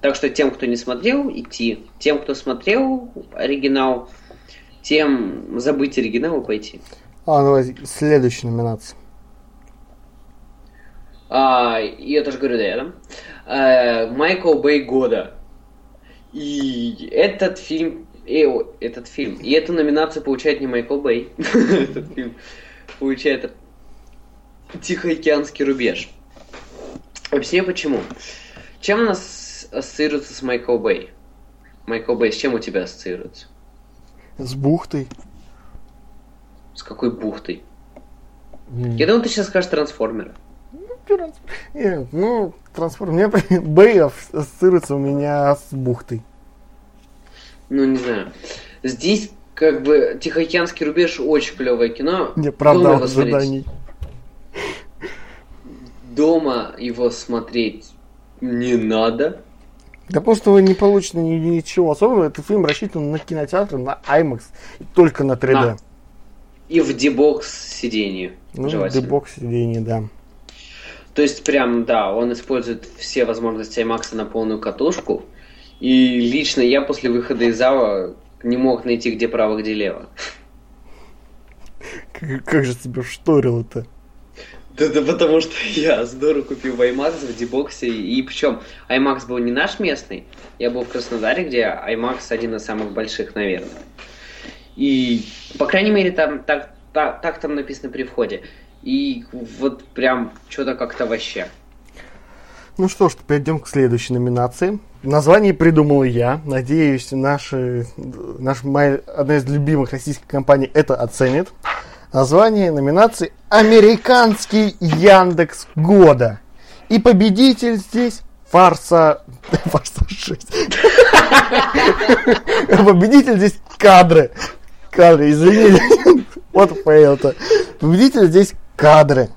S1: Так что тем, кто не смотрел, идти. Тем, кто смотрел оригинал, тем забыть оригинал и пойти.
S2: А, давай, следующая номинация.
S1: А, я тоже говорю, да, я, да? А, Майкл Бэй года. И этот фильм, э, этот фильм, и эту номинацию получает не Майкл Бэй, [laughs] этот фильм получает Тихоокеанский рубеж. Объясню почему. Чем у нас ассоциируется с Майкл Бэй? Майкл Бэй с чем у тебя ассоциируется?
S2: С бухтой.
S1: С какой бухтой? Mm. Я думал, ты сейчас скажешь трансформеры.
S2: Нет, ну, трансформер. Мне [laughs] Бэй ассоциируется у меня с бухтой.
S1: Ну, не знаю. Здесь как бы Тихоокеанский рубеж очень клевое кино.
S2: Не правда ожиданий.
S1: Дома его смотреть не надо.
S2: Да просто вы не получите ничего особенного. Этот фильм рассчитан на кинотеатр, на IMAX, только на 3D. Да.
S1: И в дебокс сиденье.
S2: Ну,
S1: желательно.
S2: дебокс сиденье, да.
S1: То есть прям, да, он использует все возможности IMAX на полную катушку. И лично я после выхода из зала не мог найти, где право, где лево. [laughs]
S2: Как, как же тебя шторил это?
S1: Да, да потому что [laughs] я здорово купил в IMAX в дебоксе. И причем IMAX был не наш местный. Я был в Краснодаре, где IMAX один из самых больших, наверное. И, по крайней мере, там так, так, так там написано при входе. И вот прям что-то как-то вообще.
S2: Ну что ж, перейдем к следующей номинации. Название придумал я. Надеюсь, наши, наш, моя, одна из любимых российских компаний это оценит. Название номинации «Американский Яндекс года». И победитель здесь Фарса... [laughs] Фарса 6. [laughs] Победитель здесь кадры. Кадры, извините. Вот фейл-то. Победитель здесь кадры.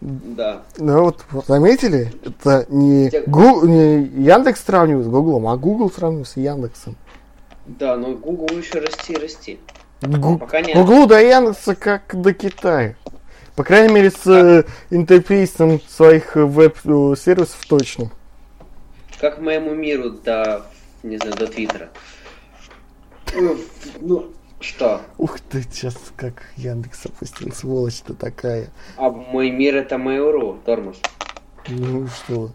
S1: Да.
S2: Ну вот, заметили, это не, Гу, не Яндекс сравнивают с Гуглом, а Google сравнивают с Яндексом.
S1: Да, но Google еще расти и расти.
S2: Гу-
S1: Пока нет.
S2: Гуглу до Яндекса как до Китая. По крайней мере, с э, интерфейсом своих э, веб-сервисов точно.
S1: Как моему миру до, не знаю, до Твиттера. Ну, что?
S2: Ух ты, сейчас как Яндекс опустил, сволочь-то такая.
S1: А мой мир это Mail.ru, тормоз.
S2: Ну что?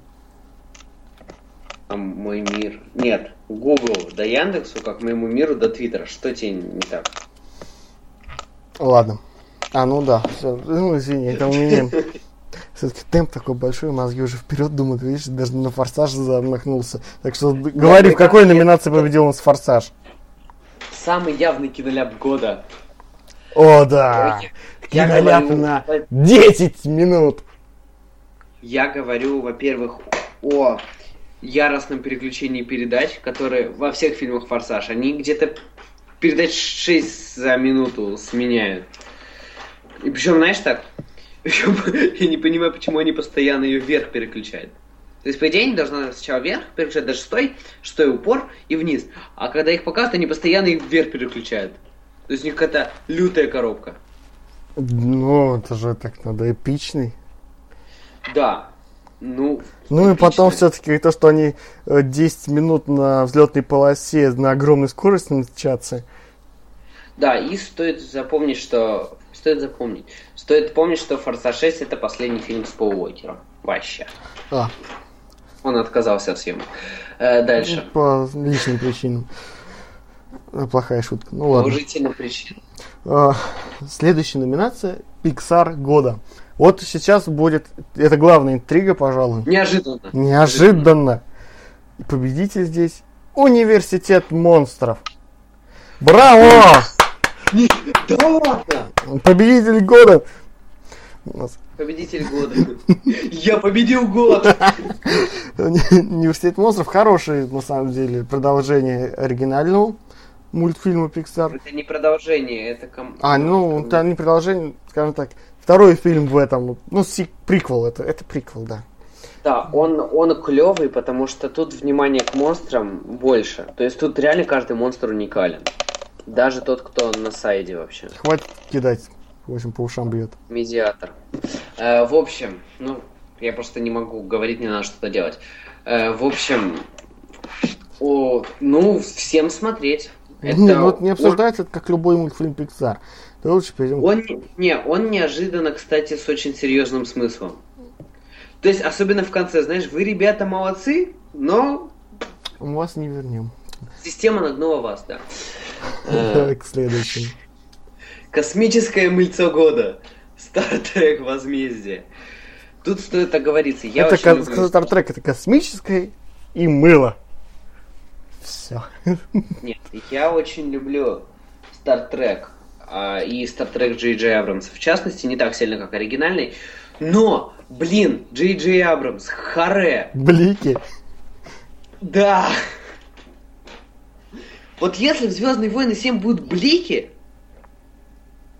S1: А мой мир... Нет, Google до Яндексу, как моему миру до Твиттера. Что тебе не так?
S2: Ладно. А, ну да, все. Ну, извини, это у меня. [laughs] Все-таки темп такой большой, мозги уже вперед думают, видишь, даже на форсаж замахнулся. Так что говори, в какой номинации победил у нас форсаж?
S1: Самый явный киноляп года.
S2: О, да!
S1: Я
S2: Киноляп
S1: говорю,
S2: на 10 минут!
S1: Я говорю, во-первых, о яростном переключении передач, которые во всех фильмах «Форсаж», они где-то передач 6 за минуту сменяют. И причем, знаешь так, [laughs] я не понимаю, почему они постоянно ее вверх переключают. То есть, по идее, они должны сначала вверх переключать до шестой, шестой упор и вниз. А когда их показывают, они постоянно их вверх переключают. То есть у них какая-то лютая коробка.
S2: Ну, это же так надо эпичный.
S1: Да. Ну,
S2: Ну и потом все-таки то, что они э, 10 минут на взлетной полосе на огромной скорости мчатся.
S1: Да, и стоит запомнить, что... Стоит запомнить. Стоит помнить, что «Форсаж 6» это последний фильм с Пол Уокером. Вообще.
S2: А,
S1: Он отказался от съемок. Э, дальше.
S2: по личным причинам. Э, Плохая шутка. Ну ладно.
S1: Уважительно причин.
S2: А, Следующая номинация Pixar года. Вот сейчас будет, это главная интрига, пожалуй.
S1: Неожиданно.
S2: Неожиданно. И победитель здесь Университет монстров. Браво!
S1: Да ладно!
S2: Победитель года. У нас
S1: Победитель года. Я победил год!
S2: Университет монстров хороший, на самом деле, продолжение оригинального мультфильма Pixar.
S1: Это не продолжение, это ком...
S2: А, ну, это не продолжение, скажем так, второй фильм в этом, ну, приквел, это, это приквел, да.
S1: Да, он, он клевый, потому что тут внимание к монстрам больше. То есть тут реально каждый монстр уникален. Даже тот, кто на сайде вообще.
S2: Хватит кидать, в общем, по ушам бьет.
S1: Медиатор. Э, в общем, ну, я просто не могу говорить, не надо что-то делать. Э, в общем, о, ну, всем смотреть. Это
S2: Не, ну, это не
S1: он-
S2: обсуждается, это как любой мультфильм Pixar. Ты лучше перейдем.
S1: Он, не- он неожиданно, кстати, с очень серьезным смыслом. То есть, особенно в конце, знаешь, вы, ребята, молодцы, но
S2: Мы вас не вернем.
S1: система нагнула вас, да. [laughs] Э,
S2: к следующему.
S1: Космическое мыльцо года. Стартрек Возмездие. Тут стоит оговориться. Я
S2: это
S1: очень
S2: ко-
S1: люблю-
S2: Стартрек, это космическое и мыло. Все.
S1: Нет, я очень люблю Стартрек и Стартрек Джей Джей Абрамса. В частности, не так сильно, как оригинальный. Но, блин, Джей Джей Абрамс, харе,
S2: Блики.
S1: да. Вот если в Звездные войны 7 будут блики,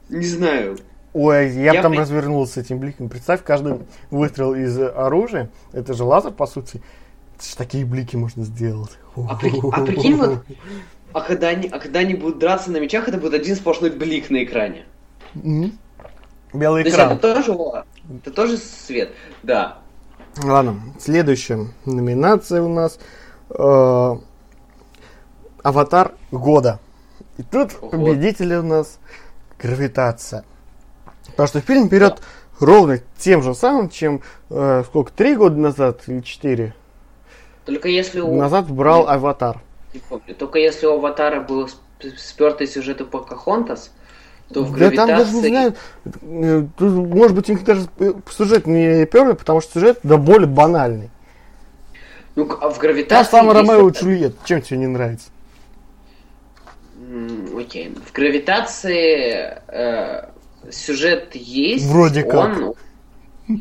S1: не знаю,
S2: Ой, я,
S1: Я
S2: там
S1: при-
S2: развернулся этим бликом. Представь, каждый выстрел из оружия, это же лазер, по сути. Такие блики можно сделать.
S1: А прикинь- а прикинь, вот- А когда они, а когда они будут драться на мечах, это будет один сплошной блик на экране.
S2: М. Белый
S1: То есть
S2: экран.
S1: это тоже, это тоже свет, да.
S2: Ладно, следующая номинация у нас э, Аватар года. И тут
S1: Ого.
S2: победитель у нас Гравитация. Потому что фильм берет ровно тем же самым, чем э, сколько, три года назад или четыре
S1: Только если у...
S2: назад брал Аватар.
S1: Не помню. Только если у Аватара был сп- спертый сюжет у Покахонтас, то в
S2: Да там даже не
S1: гравитации...
S2: знаю, э, тут, может быть, у них даже э, сюжет не первый, потому что сюжет да более банальный.
S1: Ну, а в
S2: Та
S1: гравитации...
S2: самая
S1: есть
S2: Ромео и
S1: это-
S2: Джульетта, чем тебе не нравится?
S1: Окей. В гравитации э, сюжет есть.
S2: Вроде как.
S1: Он...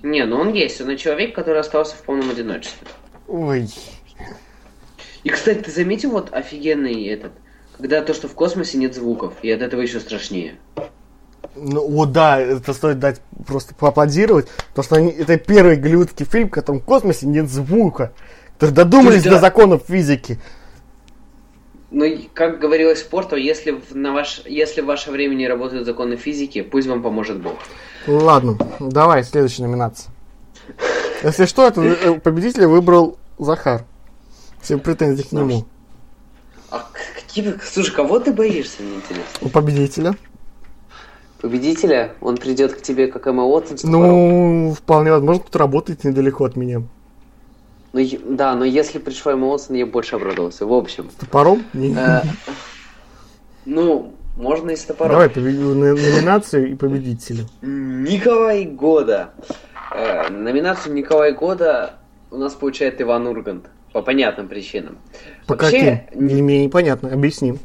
S1: Не, ну он есть. Он и человек, который остался в полном одиночестве.
S2: Ой,
S1: И, кстати, ты заметил вот офигенный этот, когда то, что в космосе нет звуков, и от этого еще страшнее.
S2: Ну вот да, это стоит дать просто поаплодировать, потому что они, это первый голливудский фильм, в котором в космосе нет звука. Которые додумались
S1: Да.
S2: до законов физики.
S1: Ну, как говорилось в Порту, если в, на ваш, если в ваше время не работают законы физики, пусть вам поможет Бог.
S2: Ладно, давай, следующая номинация. Если что, это э, победителя выбрал Захар. Все претензии к нему.
S1: А какие... Слушай, кого ты боишься, мне интересно?
S2: У победителя.
S1: Победителя? Он придет к тебе как топором?
S2: Ну, вполне возможно, кто работает недалеко от меня.
S1: Ну, да, но если пришла Эмма Уотсон, я больше обрадовался. В общем,
S2: С топором?
S1: Э, ну, можно и с топором.
S2: Давай, победи- на- номинацию и победителя.
S1: Николай Года. Э, номинацию Николай Года у нас получает Иван Ургант. По понятным причинам.
S2: По
S1: Вообще,
S2: каким? Не, мне непонятно, объясним.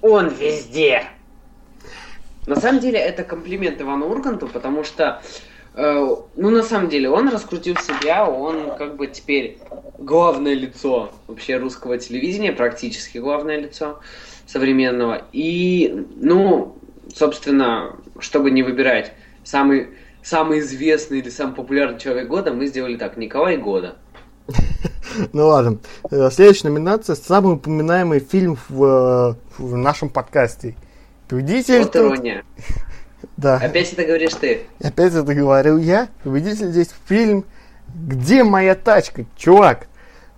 S1: Он везде. На самом деле это комплимент Ивану Урганту, потому что, э, ну на самом деле он раскрутил себя, он как бы теперь главное лицо вообще русского телевидения, практически главное лицо современного. И, ну, собственно, чтобы не выбирать самый, самый известный или самый популярный человек года, мы сделали так, Николай Года. [laughs]
S2: Ну ладно. Э, Следующая номинация самый упоминаемый фильм в, э, в нашем подкасте. Победитель.
S1: Вот
S2: тут-
S1: ирония. [laughs]
S2: Да.
S1: Опять это говоришь ты.
S2: Опять это говорил я. Победитель здесь фильм Где моя тачка, чувак?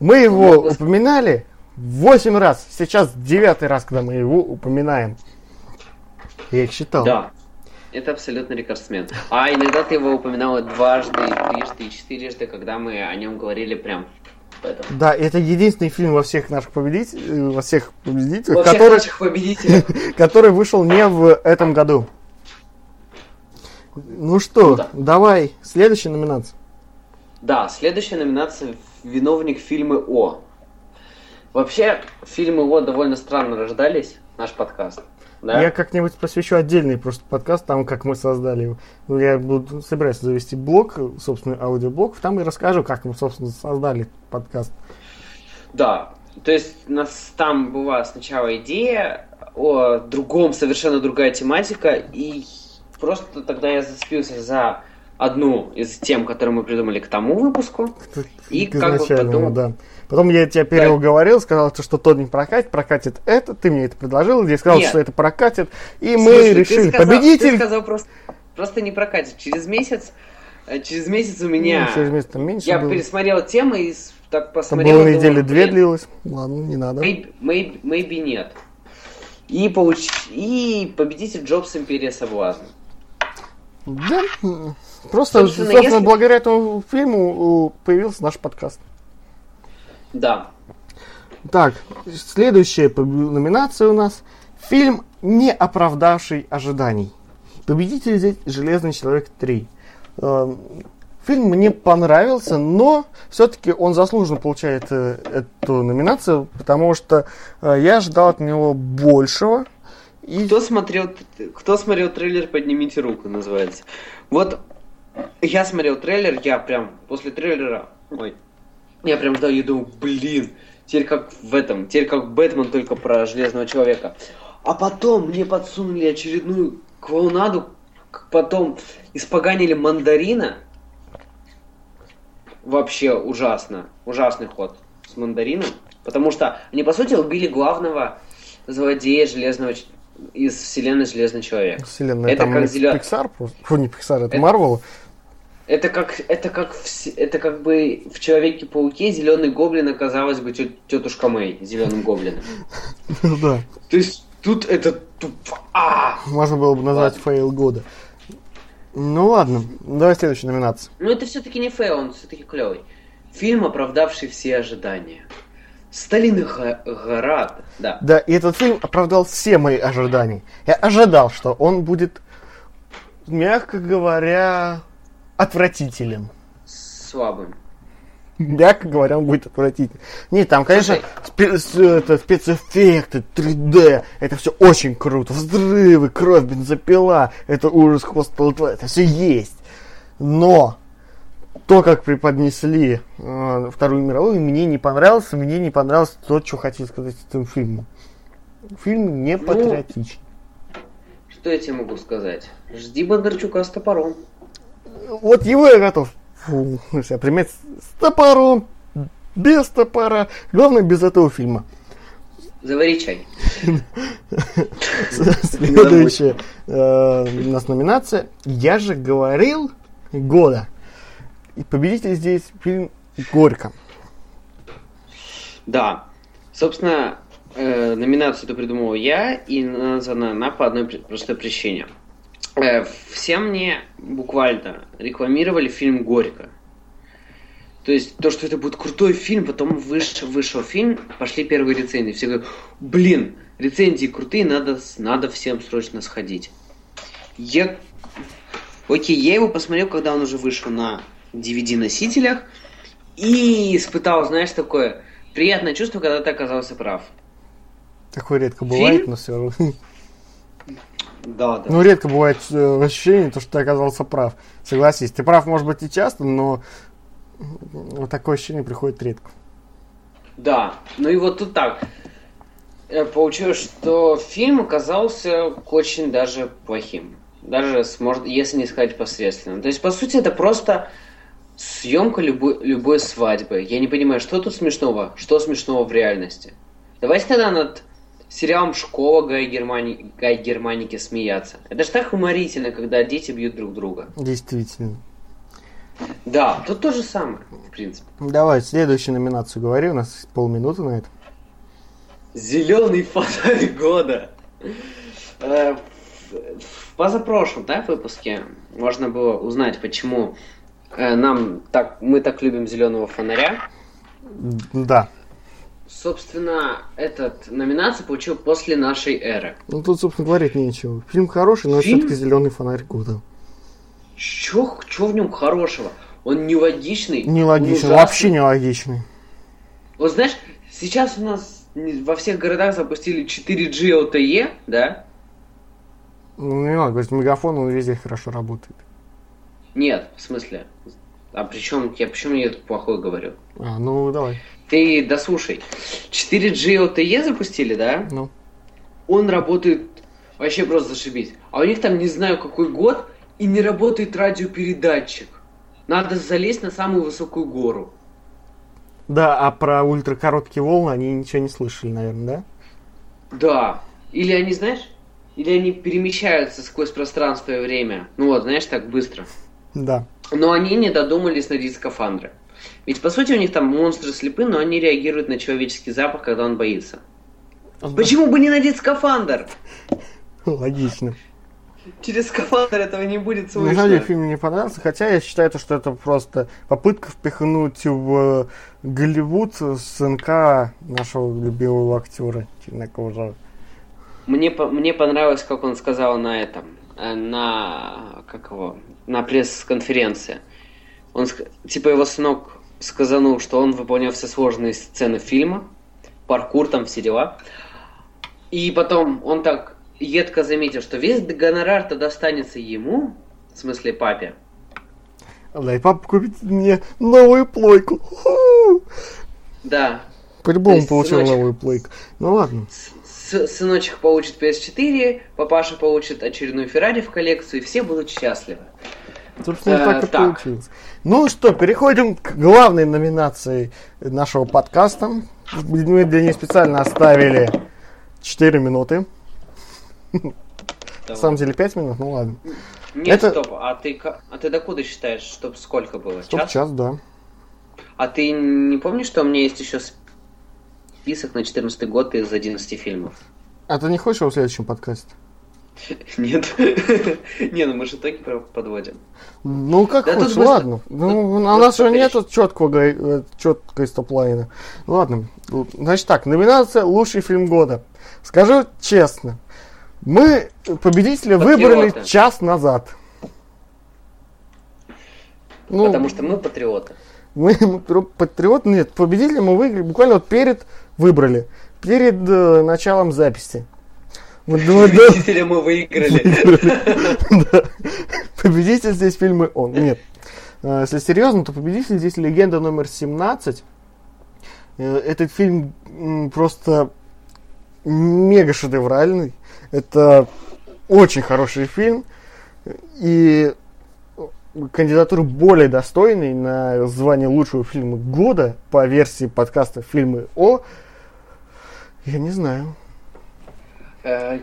S2: Мы его
S1: Господи.
S2: упоминали 8 раз. Сейчас девятый раз, когда мы его упоминаем. Я их считал.
S1: Да. Это абсолютно рекордсмен. А иногда ты его упоминала дважды, трижды четырежды, когда мы о нем говорили прям этом.
S2: Да, это единственный фильм во всех наших победителях, во всех победителях,
S1: Во всех
S2: который,
S1: наших победителях. [laughs]
S2: который вышел не в этом году. Ну что,
S1: Ну да.
S2: давай, следующая номинация.
S1: Да, следующая номинация «Виновник фильмы О». Вообще, фильмы О довольно странно рождались, наш подкаст. Да?
S2: Я как-нибудь посвящу отдельный просто подкаст, там, как мы создали его. Ну, Я буду, собираюсь завести блог, собственный аудиоблог, там и расскажу, как мы, собственно, создали подкаст.
S1: Да, то есть у нас там была сначала идея о другом, совершенно другая тематика, и просто тогда я зацепился за одну из тем, которые мы придумали к тому выпуску. И
S2: К
S1: как бы потом-
S2: да. Потом я тебя переуговорил, сказал, что, тот не прокатит, прокатит это, ты мне это предложил, я сказал,
S1: Нет.
S2: что это прокатит, и
S1: В
S2: мы
S1: смысле,
S2: решили,
S1: сказал-
S2: победитель...
S1: Ты сказал просто, просто не прокатит. Через месяц, э, через месяц у меня...
S2: Ну, через месяц там меньше
S1: я
S2: было.
S1: пересмотрел темы и так
S2: Там
S1: посмотрел...
S2: было
S1: думаю,
S2: недели две
S1: блин,
S2: длилось. Ладно, не надо.
S1: Maybe, maybe, maybe нет. И, получ... и победитель Джобс Империя Соблазна.
S2: Да, просто,
S1: Собственно,
S2: собственно,
S1: если-
S2: благодаря этому фильму э, появился наш подкаст.
S1: Да.
S2: Так, следующая номинация у нас. Фильм, не оправдавший ожиданий. Победитель здесь «Железный человек 3». Эм, Фильм мне понравился, но все-таки он заслуженно получает э, эту номинацию, потому что э, я ожидал от него большего. И
S1: Кто смотрел, кто смотрел трейлер, поднимите руку, называется. Вот я смотрел трейлер, я прям после трейлера, ой, я прям ждал, я думаю, блин, теперь как в этом, теперь как Бэтмен только про Железного Человека. А потом мне подсунули очередную клоунаду, потом испоганили мандарина. Вообще ужасно, ужасный ход с мандарином. Потому что они, по сути, убили главного злодея железного из вселенной Железный человек.
S2: Вселенная
S1: Это
S2: там
S1: как
S2: не
S1: зелё-
S2: Pixar просто. Фу, не Pixar, это
S1: Это-
S2: Marvel.
S1: Это как, это как, в это как бы в Человеке-пауке зеленый гоблин оказалась бы тет- тетушка Мэй зеленым гоблином. [laughs]
S2: Да.
S1: То есть тут это тупо. А!
S2: Можно было бы назвать фейл года. Ну ладно, давай следующую номинацию.
S1: Но это все-таки не фейл, он все-таки клевый. Фильм, оправдавший все ожидания. Сталинград, да.
S2: Да, и этот фильм оправдал все мои ожидания. Я ожидал, что он будет, мягко говоря, отвратителен.
S1: Слабым.
S2: Мягко говоря, он будет отвратительный. Нет, там, конечно, спе- это, спецэффекты, 3D, это все очень круто. Взрывы, кровь, бензопила, это ужас хвоста это все есть. Но то, как преподнесли э, Вторую мировую, мне не понравилось. Мне не понравилось то, что хотел сказать этим фильмом. Фильм не
S1: Ну,
S2: патриотичный.
S1: Что я тебе могу сказать? Жди Бондарчука с топором.
S2: Вот его я готов фу, себя примять с топором, без топора. Главное, без этого фильма.
S1: Завари чай.
S2: Следующая э, у нас номинация. Я же говорил года. И победитель здесь фильм Горько.
S1: Да. Собственно, э, номинацию это придумал я, и названа она по одной простой причине. Э, все мне буквально рекламировали фильм «Горько». То есть то, что это будет крутой фильм, потом выш- вышел фильм, пошли первые рецензии. Все говорят, блин, рецензии крутые, надо, надо всем срочно сходить. Я... Окей, я его посмотрел, когда он уже вышел на DVD-носителях, и испытал, знаешь, такое приятное чувство, когда ты оказался прав.
S2: Такое редко бывает,
S1: Фильм?
S2: но все равно.
S1: Да, да.
S2: Ну, редко бывает э, ощущение, то, что ты оказался прав. Согласись, ты прав, может быть, и часто, но вот такое ощущение приходит редко.
S1: Да, ну и вот тут так. Э, Получилось, что фильм оказался очень даже плохим. Даже, сможет, если не сказать посредственным. То есть, по сути, это просто съемка любой, любой свадьбы. Я не понимаю, что тут смешного, что смешного в реальности. Давайте тогда над сериалом «Школа» Гай, Германи... Гай Германики смеяться. Это же так уморительно, когда дети бьют друг друга.
S2: Действительно.
S1: Да, тут то же самое, в принципе.
S2: Давай, следующую номинацию говори, у нас полминуты на это.
S1: Зеленый фонарь года. Э, В позапрошлом да, выпуске можно было узнать, почему нам так, мы так любим зеленого фонаря.
S2: Да.
S1: Собственно, этот номинация получил после нашей эры.
S2: Ну тут, собственно, говорить нечего. Фильм хороший, но
S1: Фильм?
S2: все-таки зеленый фонарь года.
S1: Чё, чё в нем хорошего? Он нелогичный.
S2: Нелогичный,
S1: ужасный.
S2: вообще нелогичный.
S1: Вот знаешь, сейчас у нас во всех городах запустили 4G LTE, да?
S2: Ну, не надо говорить, мегафон, он везде хорошо работает.
S1: Нет, в смысле. А причем я почему я плохое говорю?
S2: А, ну давай.
S1: Ты дослушай. 4G LTE запустили, да?
S2: Ну.
S1: Он работает вообще просто зашибись. А у них там не знаю какой год и не работает радиопередатчик. Надо залезть на самую высокую гору.
S2: Да, а про ультракороткие волны они ничего не слышали, наверное, да?
S1: Да. Или они, знаешь, или они перемещаются сквозь пространство и время. Ну вот, знаешь, так быстро.
S2: Да.
S1: Но они не додумались надеть скафандры. Ведь по сути у них там монстры слепы, но они реагируют на человеческий запах, когда он боится. Почему бы не надеть скафандр?
S2: Логично.
S1: Через скафандр этого не будет
S2: На самом деле
S1: слышно.
S2: фильм мне понравился, хотя я считаю, то, что это просто попытка впихнуть в Голливуд СНК нашего любимого актера чернокожего.
S1: Мне, мне понравилось, как он сказал на этом, э, на, как его, на пресс-конференции. Он, типа его сынок сказанул, что он выполнял все сложные сцены фильма, паркур там, все дела. И потом он так едко заметил, что весь гонорар-то достанется ему, в смысле папе.
S2: Да, и папа купит мне новую плойку.
S1: Да,
S2: По-любому получил
S1: сыночек-
S2: новую плойку. Ну ладно.
S1: с- сыночек получит PS4, папаша получит очередную Феррари в коллекцию, и все будут счастливы.
S2: Собственно,
S1: Э,
S2: так и
S1: так.
S2: получилось. Ну что, переходим к главной номинации нашего подкаста. Мы для нее специально оставили 4 минуты. На самом деле 5 минут, ну ладно.
S1: Нет, это... стоп, а ты, а ты докуда считаешь, чтобы сколько было?
S2: Стоп, час? час, да.
S1: А ты не помнишь, что у меня есть еще список на 14 год из 11 фильмов?
S2: А ты не хочешь его в следующем подкасте?
S1: Нет. Не, ну мы же итоги подводим.
S2: Ну как да хочешь, ладно. Ну, у нас же нету четкого, э, четкой стоп-лайна. Ладно. Значит так, номинация «Лучший фильм года». Скажу честно, мы победителя выбрали час назад.
S1: Ну, Потому что мы патриоты.
S2: Мы, мы патриоты, нет, победителя мы выиграли буквально вот перед выбрали, перед э, началом записи.
S1: Победителя мы выиграли. [laughs]
S2: Победитель здесь фильмы он. Нет. А, если серьезно, то победитель здесь легенда номер 17. Э, этот фильм просто мега шедевральный. Это очень хороший фильм. И кандидатуру более достойный на звание лучшего фильма года по версии подкаста «Фильмы О» я не знаю.
S1: Э,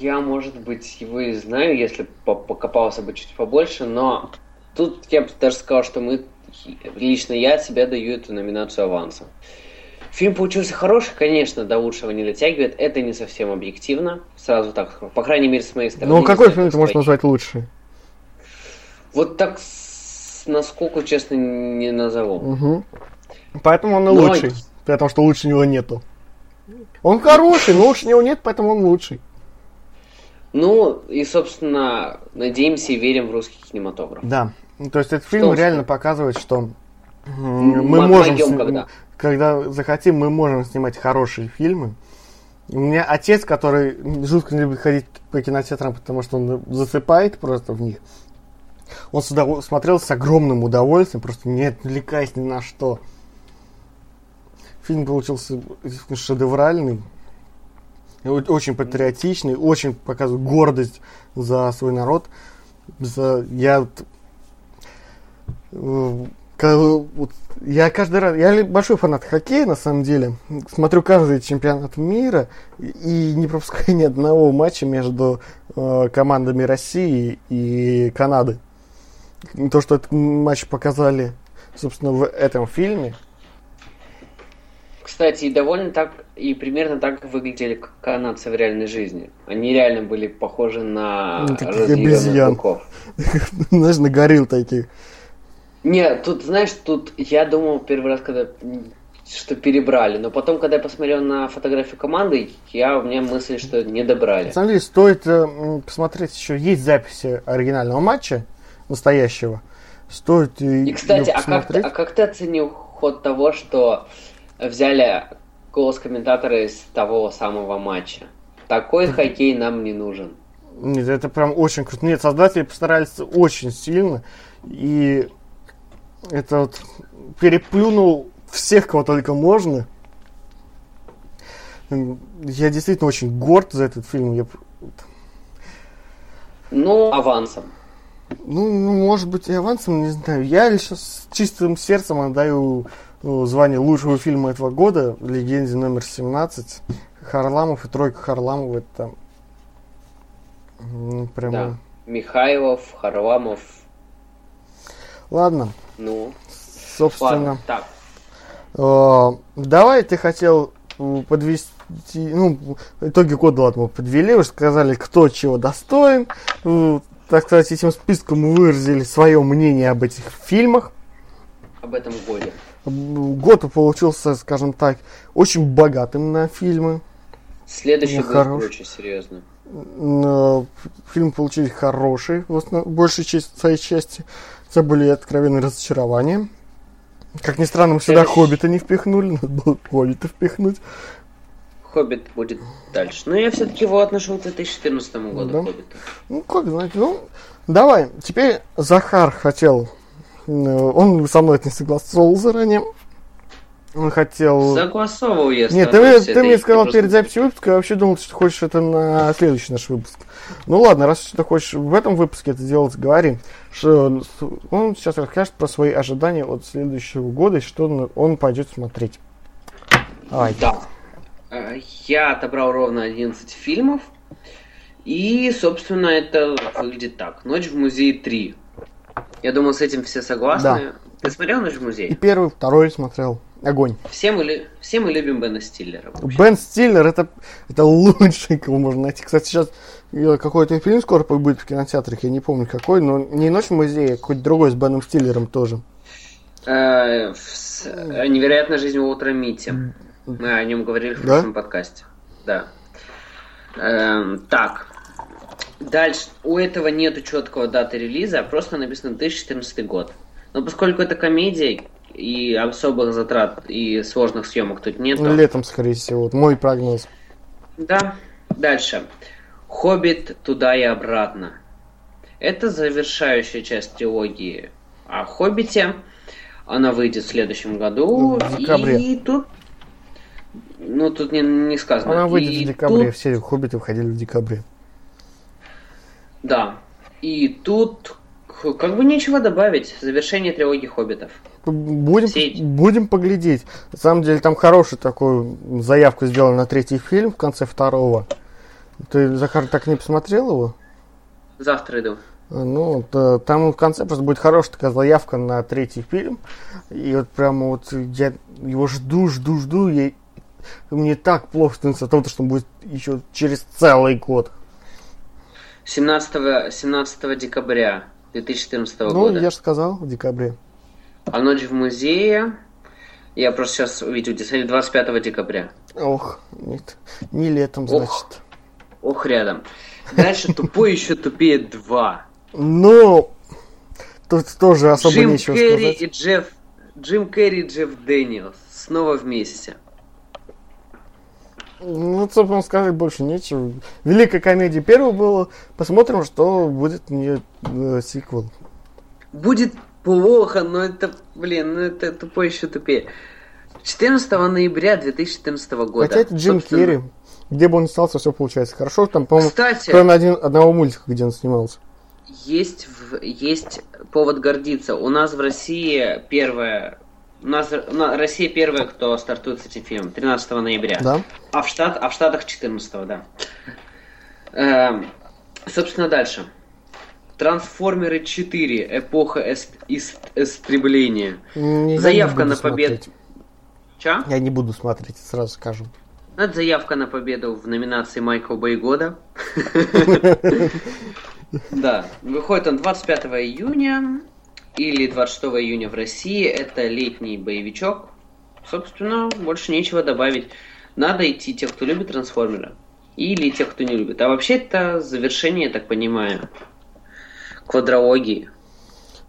S1: я, может быть, его и знаю, если покопался бы чуть побольше, но тут я бы даже сказал, что мы, лично я себе даю эту номинацию аванса. Фильм получился хороший, конечно, до лучшего не дотягивает. Это не совсем объективно, сразу так, по крайней мере, с моей стороны.
S2: Ну, какой фильм ты можешь назвать лучший?
S1: Вот так, насколько, честно, не назову.
S2: Угу. Поэтому он и но... лучший, потому что лучше него нету. Он хороший, но уж него нет, поэтому он лучший.
S1: Ну, и, собственно, надеемся и верим в русский кинематограф.
S2: Да. То есть этот фильм реально что? показывает, что мы можем, сни... когда. когда захотим, мы можем снимать хорошие фильмы. У меня отец, который жутко не любит ходить по кинотеатрам, потому что он засыпает просто в них. Он сюда смотрел с огромным удовольствием, просто не отвлекаясь ни на что. Фильм получился шедевральный, очень патриотичный, очень показывает гордость за свой народ. За, я э, я каждый раз, я большой фанат хоккея на самом деле, смотрю каждый чемпионат мира и не пропускаю ни одного матча между э, командами России и Канады. То, что этот матч показали, собственно, в этом фильме,
S1: кстати, и довольно так, и примерно так выглядели канадцы в реальной жизни. Они реально были похожи на
S2: ну, разъяренных [laughs] Знаешь, на горилл таких.
S1: Нет, тут, знаешь, тут я думал первый раз, когда что перебрали, но потом, когда я посмотрел на фотографию команды, я, у меня мысль, что не добрали.
S2: На самом деле, стоит э, посмотреть еще, есть записи оригинального матча, настоящего. Стоит
S1: и, кстати, а как, а как ты оценил ход того, что взяли голос комментатора из того самого матча. Такой [laughs] хоккей нам не нужен.
S2: Нет, это прям очень круто. Нет, создатели постарались очень сильно. И это вот переплюнул всех, кого только можно. Я действительно очень горд за этот фильм. Я...
S1: Ну, авансом.
S2: Ну, ну, может быть, и авансом, не знаю. Я лишь с чистым сердцем отдаю звание лучшего фильма этого года, легенде номер 17, Харламов и тройка Харламова, это
S1: ну, прямо... Да. Михайлов, Харламов.
S2: Ладно.
S1: Ну.
S2: Собственно.
S1: Ладно, так.
S2: Э, давай ты хотел подвести, ну, итоги года, ладно, мы подвели, уже сказали, кто чего достоин. Так сказать, этим списком выразили свое мнение об этих фильмах.
S1: Об этом годе
S2: год получился, скажем так, очень богатым на фильмы.
S1: Следующий год хорош. очень серьезно.
S2: Фильм получили хороший, в большей части, своей части. Это были откровенные разочарования. Как ни странно, мы сюда Следующий... Хоббита не впихнули, надо было Хоббита впихнуть.
S1: Хоббит будет дальше. Но я все-таки его отношу к 2014 году, да? Хоббита.
S2: Ну, как знаете, ну, давай. Теперь Захар хотел Э, он со мной это не согласовывал заранее. Он хотел...
S1: Согласовывал я
S2: Нет, ты, ты мне сказал просто... перед записью выпуска, я вообще думал, что хочешь это на следующий наш выпуск. Ну ладно, раз ты хочешь в этом выпуске это делать, говори. Что он сейчас расскажет про свои ожидания от следующего года и что он, он пойдет смотреть.
S1: Давай. Да. Э, я отобрал ровно 11 фильмов. И, собственно, это выглядит так. «Ночь в музее 3». Я думаю, с этим все согласны.
S2: Да.
S1: Ты смотрел «Ночь в
S2: И
S1: музее»?
S2: первый, второй смотрел. Огонь.
S1: Все мы, все мы любим Бена Стиллера. вообще.
S2: Бен Стиллер это, это лучший, [laughs] кого можно найти. Кстати, сейчас э, какой-то фильм скоро будет в кинотеатрах, я не помню какой, но не «Ночь в музее», а какой-то другой с Беном Стиллером тоже.
S1: Э, с- э, «Невероятная жизнь Уолтера Митти». Мы о нем говорили в
S2: Да?
S1: прошлом подкасте. Да. Эм, так. Дальше. У этого нету четкого даты релиза, а просто написано 2014 год. Но поскольку это комедия, и особых затрат и сложных съемок тут нету.
S2: Летом, скорее всего. Вот мой прогноз.
S1: Да. Дальше. Хоббит туда и обратно. Это завершающая часть трилогии о Хоббите. Она выйдет в следующем году.
S2: В декабре.
S1: И тут... Ну, тут не, не сказано.
S2: Она выйдет
S1: И
S2: в декабре.
S1: тут-
S2: Все «Хоббиты» выходили в декабре.
S1: Да. И тут как бы нечего добавить. Завершение трилогии Хоббитов.
S2: Будем,
S1: Сеть.
S2: будем поглядеть. На самом деле там хорошую такую заявку сделали на третий фильм в конце второго. Ты, Захар, так не посмотрел его?
S1: Завтра иду.
S2: Ну, т- там в конце просто будет хорошая такая заявка на третий фильм. И вот прямо вот я его жду, жду, жду. И мне так плохо становится от того, что он будет еще через целый год.
S1: 17, 17 декабря 2014
S2: ну,
S1: года.
S2: я же сказал, в декабре.
S1: А ночь в музее... Я просто сейчас увидел, действительно, 25 декабря.
S2: Ох, нет, не летом,
S1: Ох.
S2: значит.
S1: Ох, рядом. Дальше тупой еще тупее 2.
S2: Ну, тут тоже особо
S1: Джим
S2: нечего
S1: Керри
S2: сказать.
S1: и Джефф... Джим Керри и Джефф Дэниелс. Снова вместе.
S2: Ну, собственно, сказать больше нечего. Великая комедия первого было. Посмотрим, что будет у нее э, сиквел.
S1: Будет плохо, но это, блин, ну это тупой еще тупее. 14 ноября 2014 года.
S2: Хотя это Джим
S1: Собственно,
S2: Керри. Где бы он снялся, все получается хорошо. Там, по-моему,
S1: Кстати,
S2: кроме один, одного мультика, где он снимался.
S1: есть, в- есть повод гордиться. У нас в России первая... У нас у нас- Россия первая, кто стартует с этим фильмом. 13 ноября.
S2: Да?
S1: А в, штат, а в Штатах 14 да. Эм, собственно, дальше. Трансформеры 4. Эпоха эст- ист- истребления.
S2: Я
S1: Заявка на победу. Ча?
S2: Я не буду смотреть, сразу скажу.
S1: Это заявка на победу в номинации Майкл Бэй года. [laughs] [laughs] Да, выходит он 25 июня или 26 июня в России. Это летний боевичок. Собственно, больше нечего добавить. Надо идти тех, кто любит трансформеры. Или тех, кто не любит. А вообще это завершение, я так понимаю, квадрологии.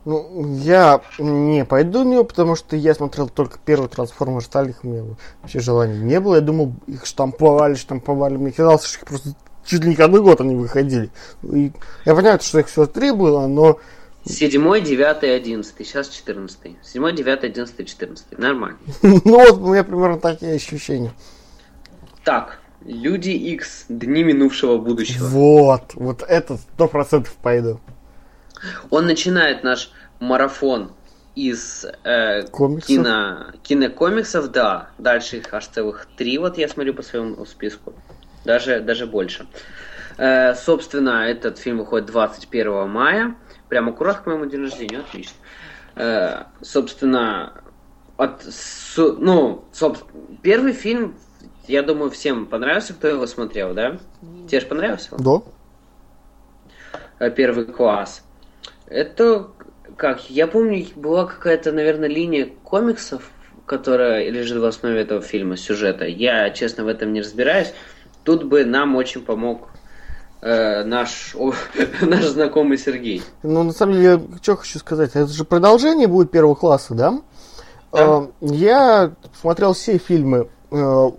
S2: Ну, я не пойду в него, потому что я смотрел только первый трансформер остальных, у меня вообще желания не было. Я думал, их штамповали, штамповали. Мне казалось, что их просто чуть ли не каждый год они выходили. И я понимаю, что их всего три было, но
S1: 7, 9, 11. Сейчас 14. 7, 9, 11, 14. Нормально. [laughs]
S2: ну вот у меня примерно такие ощущения.
S1: Так, Люди X. Дни минувшего будущего.
S2: Вот, вот это сто процентов пойду.
S1: Он начинает наш марафон из э,
S2: Комиксов?
S1: кино, кинокомиксов, да. Дальше их аж целых три, вот я смотрю по своему списку. Даже, даже больше. Э, собственно, этот фильм выходит 21 мая. Прямо аккурат к моему день рождения, отлично. Э, собственно, от, с- ну, соб- первый фильм, я думаю, всем понравился, кто его смотрел, да? Тебе же понравился? он?
S2: Да?
S1: э, первый класс. Это как? Я помню, была какая-то, наверное, линия комиксов, которая лежит в основе этого фильма, сюжета. Я, честно, в этом не разбираюсь. Тут бы нам очень помог э, наш, о, [laughs] наш знакомый Сергей.
S2: Ну, на самом деле, что хочу сказать, это же продолжение будет первого класса, да?
S1: Да.
S2: Э, Я смотрел все фильмы э,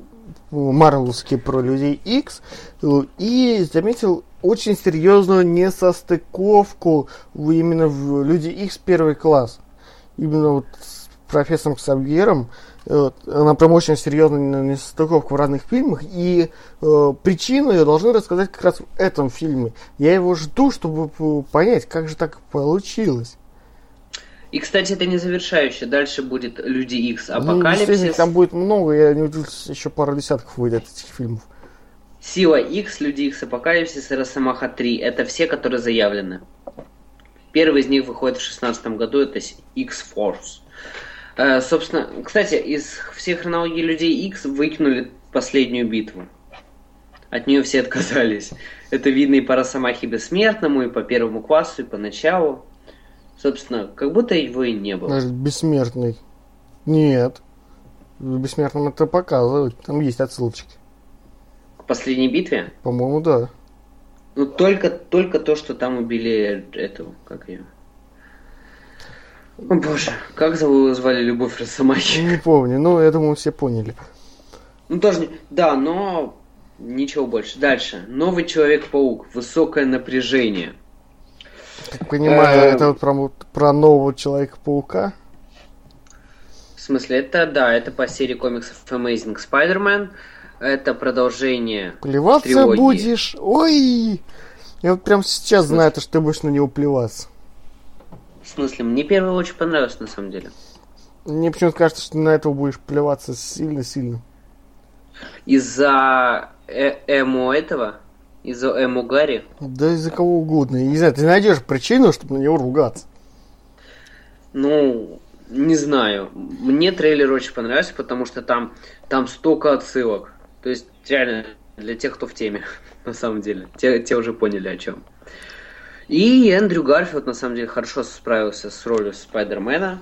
S2: Марвеловские про Людей X э, и заметил очень серьезную несостыковку именно в Люди X первый класс. Именно вот с профессором Ксавьером э, она прям очень серьезная несостыковка в разных фильмах, и э, причину я должны рассказать как раз в этом фильме. Я его жду, чтобы понять, как же так получилось.
S1: И, кстати, это не завершающее. Дальше будет Люди Икс,
S2: Ну,
S1: Апокалипсис,
S2: действительно, там будет много, я не удивлюсь, еще пару десятков выйдет этих фильмов.
S1: Сила Икс, Люди Икс, Апокалипсис и Росомаха 3. Это все, которые заявлены. Первый из них выходит в 2016 году, это X-Force. Э, собственно, кстати, из всей хронологии Людей Икс выкинули последнюю битву. От нее все отказались. Это видно и по Росомахе Бессмертному, и по первому классу, и по началу. Собственно, как будто его и не было.
S2: Даже бессмертный. Нет. В бессмертном это показывают. Там есть отсылочки.
S1: К последней битве?
S2: По-моему, да.
S1: Ну, только, только то, что там убили эту, как ее. О боже, как звали Любовь Росомахи?
S2: Не помню, но я думаю, все поняли.
S1: Ну, тоже не... Да, но ничего больше. Дальше. Новый Человек-паук. Высокое напряжение.
S2: Как понимаю,
S1: Э,
S2: это вот про, про нового Человека-паука.
S1: В смысле, это, да, это по серии комиксов Amazing Spider-Man. Это продолжение
S2: Плеваться
S1: трилогии.
S2: будешь? Ой! Я вот прям сейчас знаю, то, что ты будешь на него плеваться.
S1: В смысле, мне первый очень понравился, на самом деле.
S2: Мне почему-то кажется, что на этого будешь плеваться сильно-сильно.
S1: Из-за э- эмо этого, из-за эмо Гарри,
S2: Да из-за кого угодно. Я не знаю, ты найдешь причину, чтобы на него ругаться.
S1: Ну, не знаю. Мне трейлер очень понравился, потому что там, там столько отсылок. То есть, реально, для тех, кто в теме, [laughs] на самом деле. Те, те уже поняли о чем. И Эндрю Гарфилд, на самом деле, хорошо справился с ролью Спайдермена.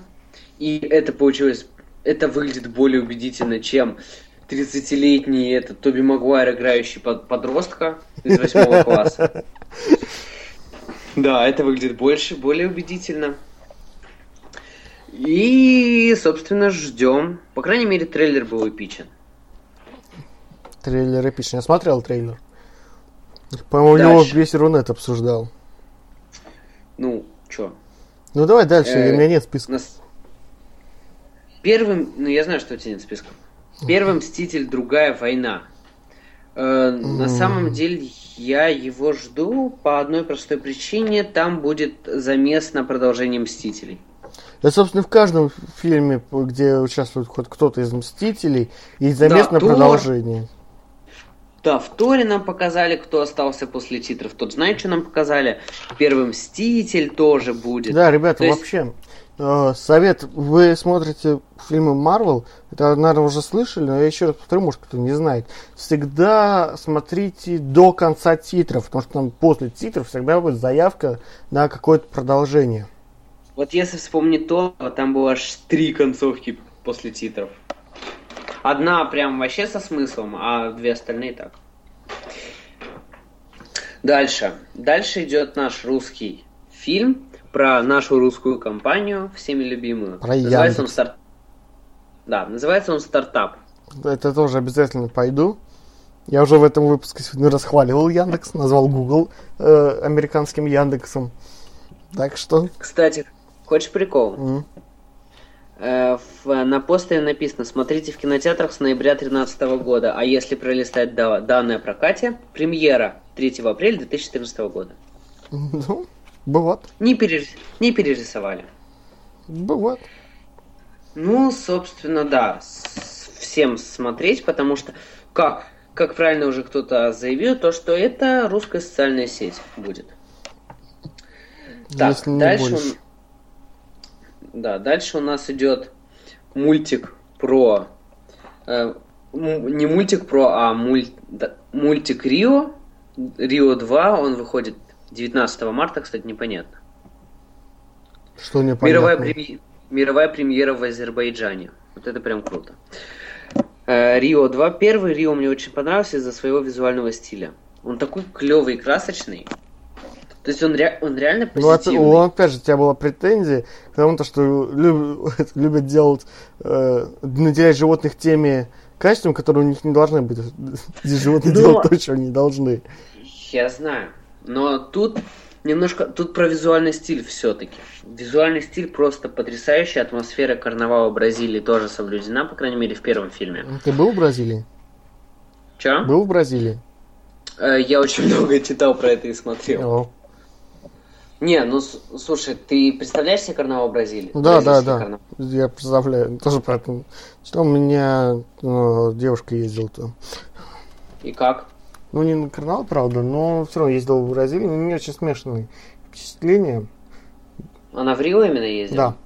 S1: И это получилось... Это выглядит более убедительно, чем 30-летний этот Тоби Магуайр, играющий под подростка из восьмого [laughs] класса. Да, это выглядит больше, более убедительно. И, собственно, ждем. По крайней мере, трейлер был эпичен.
S2: Трейлер эпичный. Я смотрел трейлер. По-моему,
S1: Дальше.
S2: весь Рунет обсуждал.
S1: Ну, чё?
S2: Ну давай дальше,
S1: Э,
S2: у меня нет списка.
S1: Нас... Первым, ну я знаю, что у тебя нет списка. Первый Мститель, другая война. Э, на самом деле я его жду по одной простой причине. Там будет замес на продолжение Мстителей.
S2: Да, собственно, в каждом фильме, где участвует хоть кто-то из Мстителей, есть замес
S1: Да,
S2: на
S1: Тор.
S2: продолжение.
S1: Да, в Торе нам показали, кто остался после титров. Тот знает, что нам показали. Первый Мститель тоже будет.
S2: Да, ребята,
S1: То есть-
S2: вообще, э, совет, вы смотрите фильмы Марвел, это, наверное, уже слышали, но я еще раз повторю, может, кто не знает. Всегда смотрите до конца титров, потому что там после титров всегда будет заявка на какое-то продолжение.
S1: Вот если вспомнить то, там было аж три концовки после титров. Одна прям вообще со смыслом, а две остальные так. Дальше. Дальше идет наш русский фильм про нашу русскую компанию, всеми любимую.
S2: Про
S1: называется он старт... Да, называется он стартап.
S2: Это тоже обязательно пойду. Я уже в этом выпуске сегодня расхваливал Яндекс, назвал Google э, американским Яндексом. Так что...
S1: Кстати, хочешь прикол? Э, в- на постере написано «Смотрите в кинотеатрах с ноября 2013 года, а если пролистать да- данные о прокате, премьера 3 апреля 2014 года». [laughs]
S2: Ну, бывает.
S1: Не, перер- не перерисовали.
S2: Бывает.
S1: Ну, собственно, да, всем смотреть, потому что, как, как правильно уже кто-то заявил, то, что это русская социальная сеть будет. Так,
S2: Если не
S1: дальше,
S2: больше.
S1: Да, дальше у нас идет мультик про... э, не мультик про, а муль- да, мультик Рио. Рио 2, он выходит 19 марта, кстати, непонятно.
S2: Что непонятно.
S1: Мировая, преми- Мировая премьера в Азербайджане. Вот это прям круто. Э, Рио 2. Первый Рио мне очень понравился из-за своего визуального стиля. Он такой клевый и красочный. То есть он, ре- он реально
S2: Ну,
S1: позитивный.
S2: о, опять же, у тебя была претензия к тому, то, что люб- [laughs] любят делать, э, наделять животных теми качествами, которые у них не должны быть. [laughs] Здесь животные
S1: Но-
S2: делают то, чего не должны.
S1: Я знаю. Но тут немножко... Тут про визуальный стиль все-таки. Визуальный стиль просто потрясающий. Атмосфера карнавала Бразилии тоже соблюдена, по крайней мере, в первом фильме.
S2: Ты был в Бразилии?
S1: Че?
S2: Был в Бразилии?
S1: Э, Я очень [laughs] много читал про это и смотрел.
S2: О,
S1: Не, ну слушай, ты представляешь себе карнавал Бразилии?
S2: Да, да, да.
S1: карнавал?
S2: Я представляю, [laughs] тоже поэтому. Что у меня э, девушка ездила там.
S1: И как?
S2: Ну, не на карнавал, правда, но все равно ездил в Бразилию. У меня очень смешанные впечатления.
S1: Она в Рио именно ездила?
S2: Да.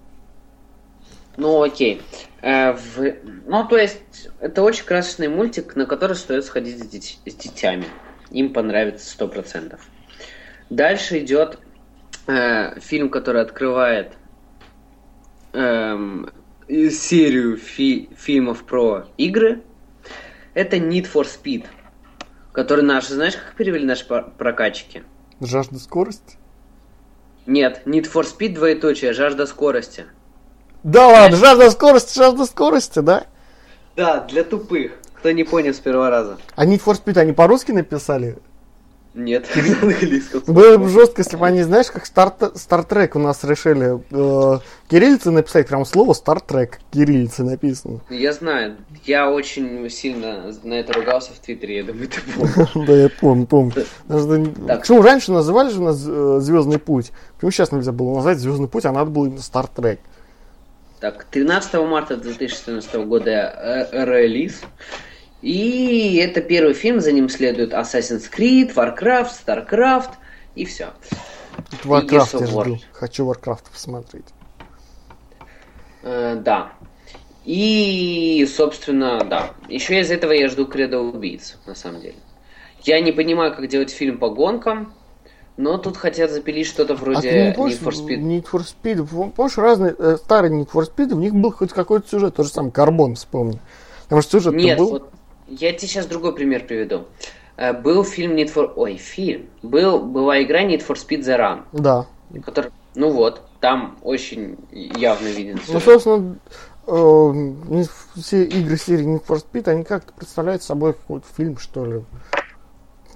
S1: Ну, окей. Э, в- Ну, то есть, это очень красочный мультик, на который стоит сходить с, дит- с детьми. Им понравится сто процентов. Дальше идет э, фильм, который открывает эм, серию фи- фильмов про игры. Это Need for Speed, который наши, знаешь, как перевели наши прокатчики?
S2: Жажда скорости?
S1: Нет, Need for Speed двоеточие, жажда скорости.
S2: Да ладно, жажда скорости, жажда скорости, да?
S1: Да, для тупых. Кто не понял с первого раза.
S2: А Need for Speed они по-русски написали?
S1: Нет, на английском. [laughs]
S2: Было бы жестко, если бы они, знаешь, как Star, Star Trek у нас решили э, кириллицы написать, прям слово Star Trek кириллицы написано.
S1: Я знаю, я очень сильно на это ругался в Твиттере, я думаю, ты помнишь. [laughs]
S2: Да, я помню, помню. Почему раньше называли же у нас Звездный путь? Почему сейчас нельзя было назвать Звездный путь, а надо было именно Star Trek?
S1: Так, 13 марта 2014 года э, релиз. И это первый фильм, за ним следует Assassin's Creed, Warcraft, Starcraft и все.
S2: Warcraft
S1: of
S2: я жду. Хочу Warcraft посмотреть.
S1: Э, да. И, собственно, да. Еще из этого я жду Кредо убийц, на самом деле. Я не понимаю, как делать фильм по гонкам, но тут хотят запилить что-то
S2: а
S1: вроде
S2: ты не помнишь,
S1: Need for Speed.
S2: Need for Speed, пом- помнишь, разные, э, старые Need for Speed, в них был хоть какой-то сюжет, тот же самый Карбон, вспомни. Потому что сюжет
S1: Нет,
S2: был...
S1: вот я тебе сейчас другой пример приведу. Э, Был фильм Need for... Ой, фильм. Был, была игра Need for Speed The Run,
S2: Да.
S1: который... Ну вот, там очень явно виден
S2: Ну, собственно, э, все игры серии Need for Speed, они как-то представляют собой какой-то фильм, что ли.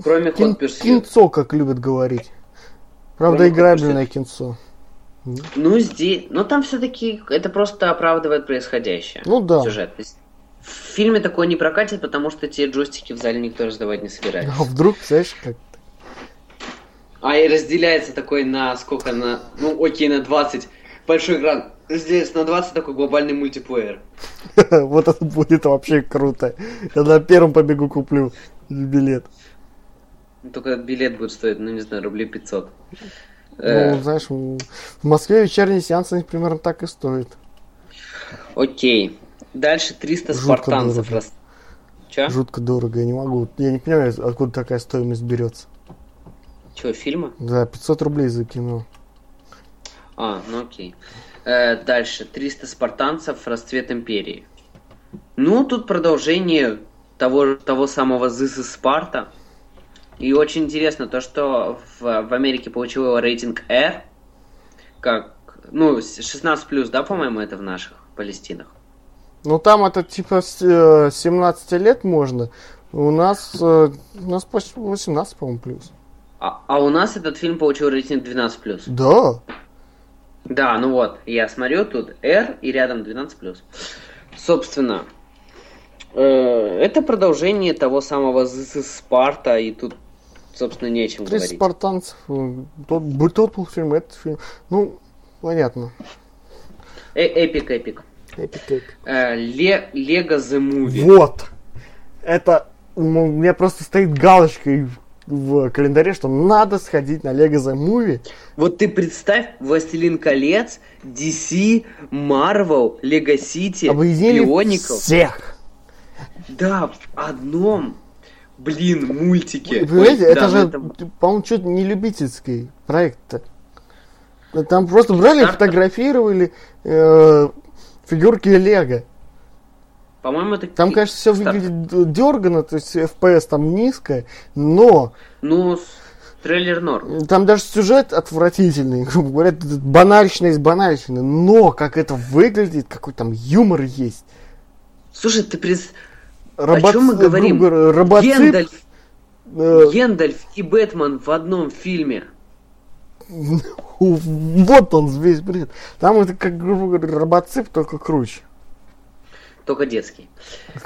S1: Кроме
S2: Кин- кинцо, как любят говорить. Правда,
S1: Кроме
S2: играбельное кинцо.
S1: Ну, здесь... Но там все-таки это просто оправдывает происходящее.
S2: Ну да.
S1: Сюжет. В фильме такое не прокатит, потому что те джойстики в зале никто раздавать не собирается.
S2: А вдруг, знаешь, как...
S1: А и разделяется такой на сколько? На, ну окей, на 20. Большой экран. Разделяется на 20 такой глобальный мультиплеер. [laughs]
S2: вот это будет вообще круто. Я на первом побегу куплю билет.
S1: Только билет будет стоить, ну не знаю, рублей 500. Э,
S2: Ну, знаешь, в Москве вечерние сеансы примерно так и стоят.
S1: Окей. Дальше 300
S2: Жутко
S1: спартанцев.
S2: дорого.
S1: Рас... Че?
S2: Жутко дорого, я не могу. Я не понимаю, откуда такая стоимость берется.
S1: Че, фильма?
S2: Да, 500 рублей за кино.
S1: А, ну окей. Э, дальше. 300 спартанцев. Расцвет империи. Ну, тут продолжение того, того самого This is Sparta. И очень интересно то, что в, в Америке получила рейтинг R. Как, ну, с- 16 плюс, да, по-моему, это в наших Палестинах.
S2: Ну, там это типа с э, 17 лет можно. У нас, э, у нас почти 18, по-моему, плюс.
S1: А, а у нас этот фильм получил рейтинг 12 плюс.
S2: Да.
S1: Да, ну вот, я смотрю, тут R и рядом 12 плюс. Собственно, э, это продолжение того самого is Sparta, и тут, собственно, не о чем
S2: 30
S1: говорить.
S2: спартанцев. э, Тот, тот был фильм, этот фильм. Ну, понятно.
S1: Э,
S2: epic, epic.
S1: Э, Ле- Lego The Movie.
S2: Вот. Это м, у меня просто стоит галочкой в календаре, что надо сходить на Lego The Movie.
S1: Вот ты представь, Властелин колец, DC, Marvel, Lego
S2: City,
S1: Bionicle.
S2: всех.
S1: Да, в одном, блин, мультике.
S2: Вы Понимаете,
S1: Ой,
S2: это
S1: да,
S2: же,
S1: ну
S2: по-моему, что-то не любительский проект-то. Там просто брали, фотографировали э, фигурки Лего.
S1: По-моему, это...
S2: Там, конечно, все выглядит дергано, то есть FPS там низкое, но
S1: Ну, трейлер норм.
S2: там даже сюжет отвратительный, [laughs] грубо говоря, банальщина из банальщины, но как это выглядит, какой там юмор есть.
S1: Слушай, ты пред...
S2: Робоц-
S1: чем мы говорим?
S2: грубо робоцып,
S1: Гендальф,
S2: э,
S1: Гендальф и Бэтмен в одном фильме. [laughs]
S2: вот он весь бред. Там это как, грубо говоря, робоцып, только круче.
S1: Только детский.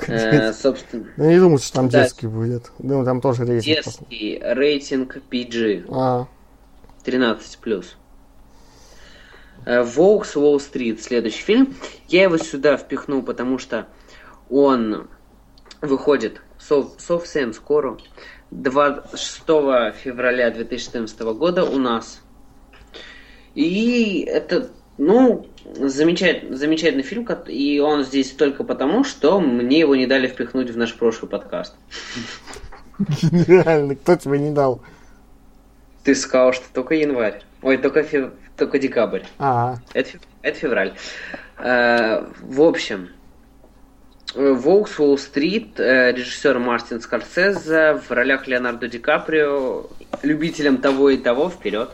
S1: Э, собственно,
S2: Я не думаю, что там
S1: Да.
S2: детский будет. Думаю, там тоже рейтинг.
S1: детский рейтинг PG.
S2: А,
S1: 13 плюс. Волкс Уолл-стрит, следующий фильм. Я его сюда впихнул, потому что он выходит сов, совсем скоро. 26 февраля 2014 года у нас. И это, ну, замечательный, замечательный фильм, и он здесь только потому, что мне его не дали впихнуть в наш прошлый подкаст.
S2: Гениально, кто тебе не дал?
S1: Ты сказал, что только январь. Ой, только, фев... только декабрь.
S2: А.
S1: Это, это февраль. Э, в общем, Волкс Уолл-стрит, э, режиссер Мартин Скорсезе, в ролях Леонардо Ди Каприо, любителям того и того, вперед.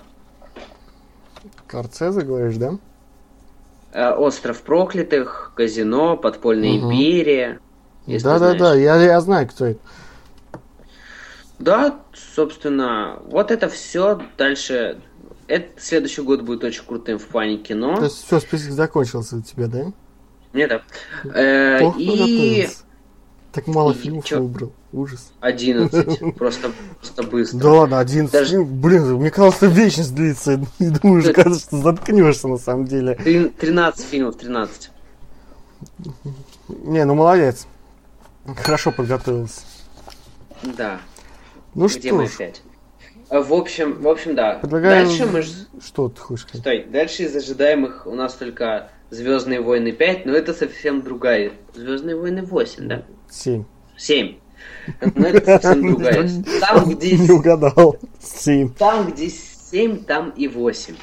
S2: Скорсезе, говоришь, да?
S1: Э, Остров проклятых, казино, подпольная угу. империя.
S2: Да-да-да, я, я знаю, кто это.
S1: Да, собственно, вот это все. Дальше. Это, следующий год будет очень крутым в плане кино.
S2: То есть все, список закончился у тебя, да?
S1: Нет, да. Э, и...
S2: Так мало фильмов чё? выбрал. Ужас.
S1: 11. [laughs] Просто, просто быстро.
S2: Да ладно, 11 Даже... Блин, мне казалось, что вечность длится. [laughs] И думаешь, Ты... кажется, что заткнешься на самом деле.
S1: 13 фильмов, 13.
S2: Не, ну молодец. Хорошо подготовился.
S1: Да.
S2: Ну
S1: Где
S2: что
S1: мы
S2: ж.
S1: опять? В общем, в общем, да.
S2: Предлагаю...
S1: Дальше мы...
S2: Что ты хочешь сказать?
S1: Стой, дальше из ожидаемых у нас только Звездные войны 5, но это совсем другая. Звездные войны 8, да?
S2: 7.
S1: 7. Но это совсем [laughs] другая. Там, где...
S2: Не угадал. 7.
S1: Там, где 7, там и 8.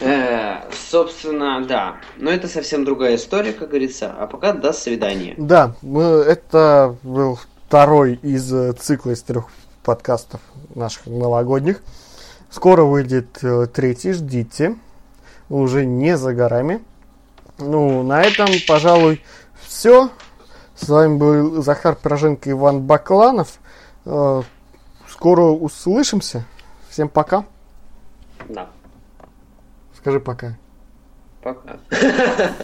S1: Э, собственно, да. Но это совсем другая история, как говорится. А пока до свидания.
S2: Да, мы, это был второй из э, цикла из трех подкастов наших новогодних. Скоро выйдет э, третий, ждите. Уже не за горами. Ну, на этом, пожалуй, все. С вами был Захар Пироженко и Иван Бакланов. Э, скоро услышимся. Всем пока.
S1: Да.
S2: Скажи пока.
S1: Пока. [laughs]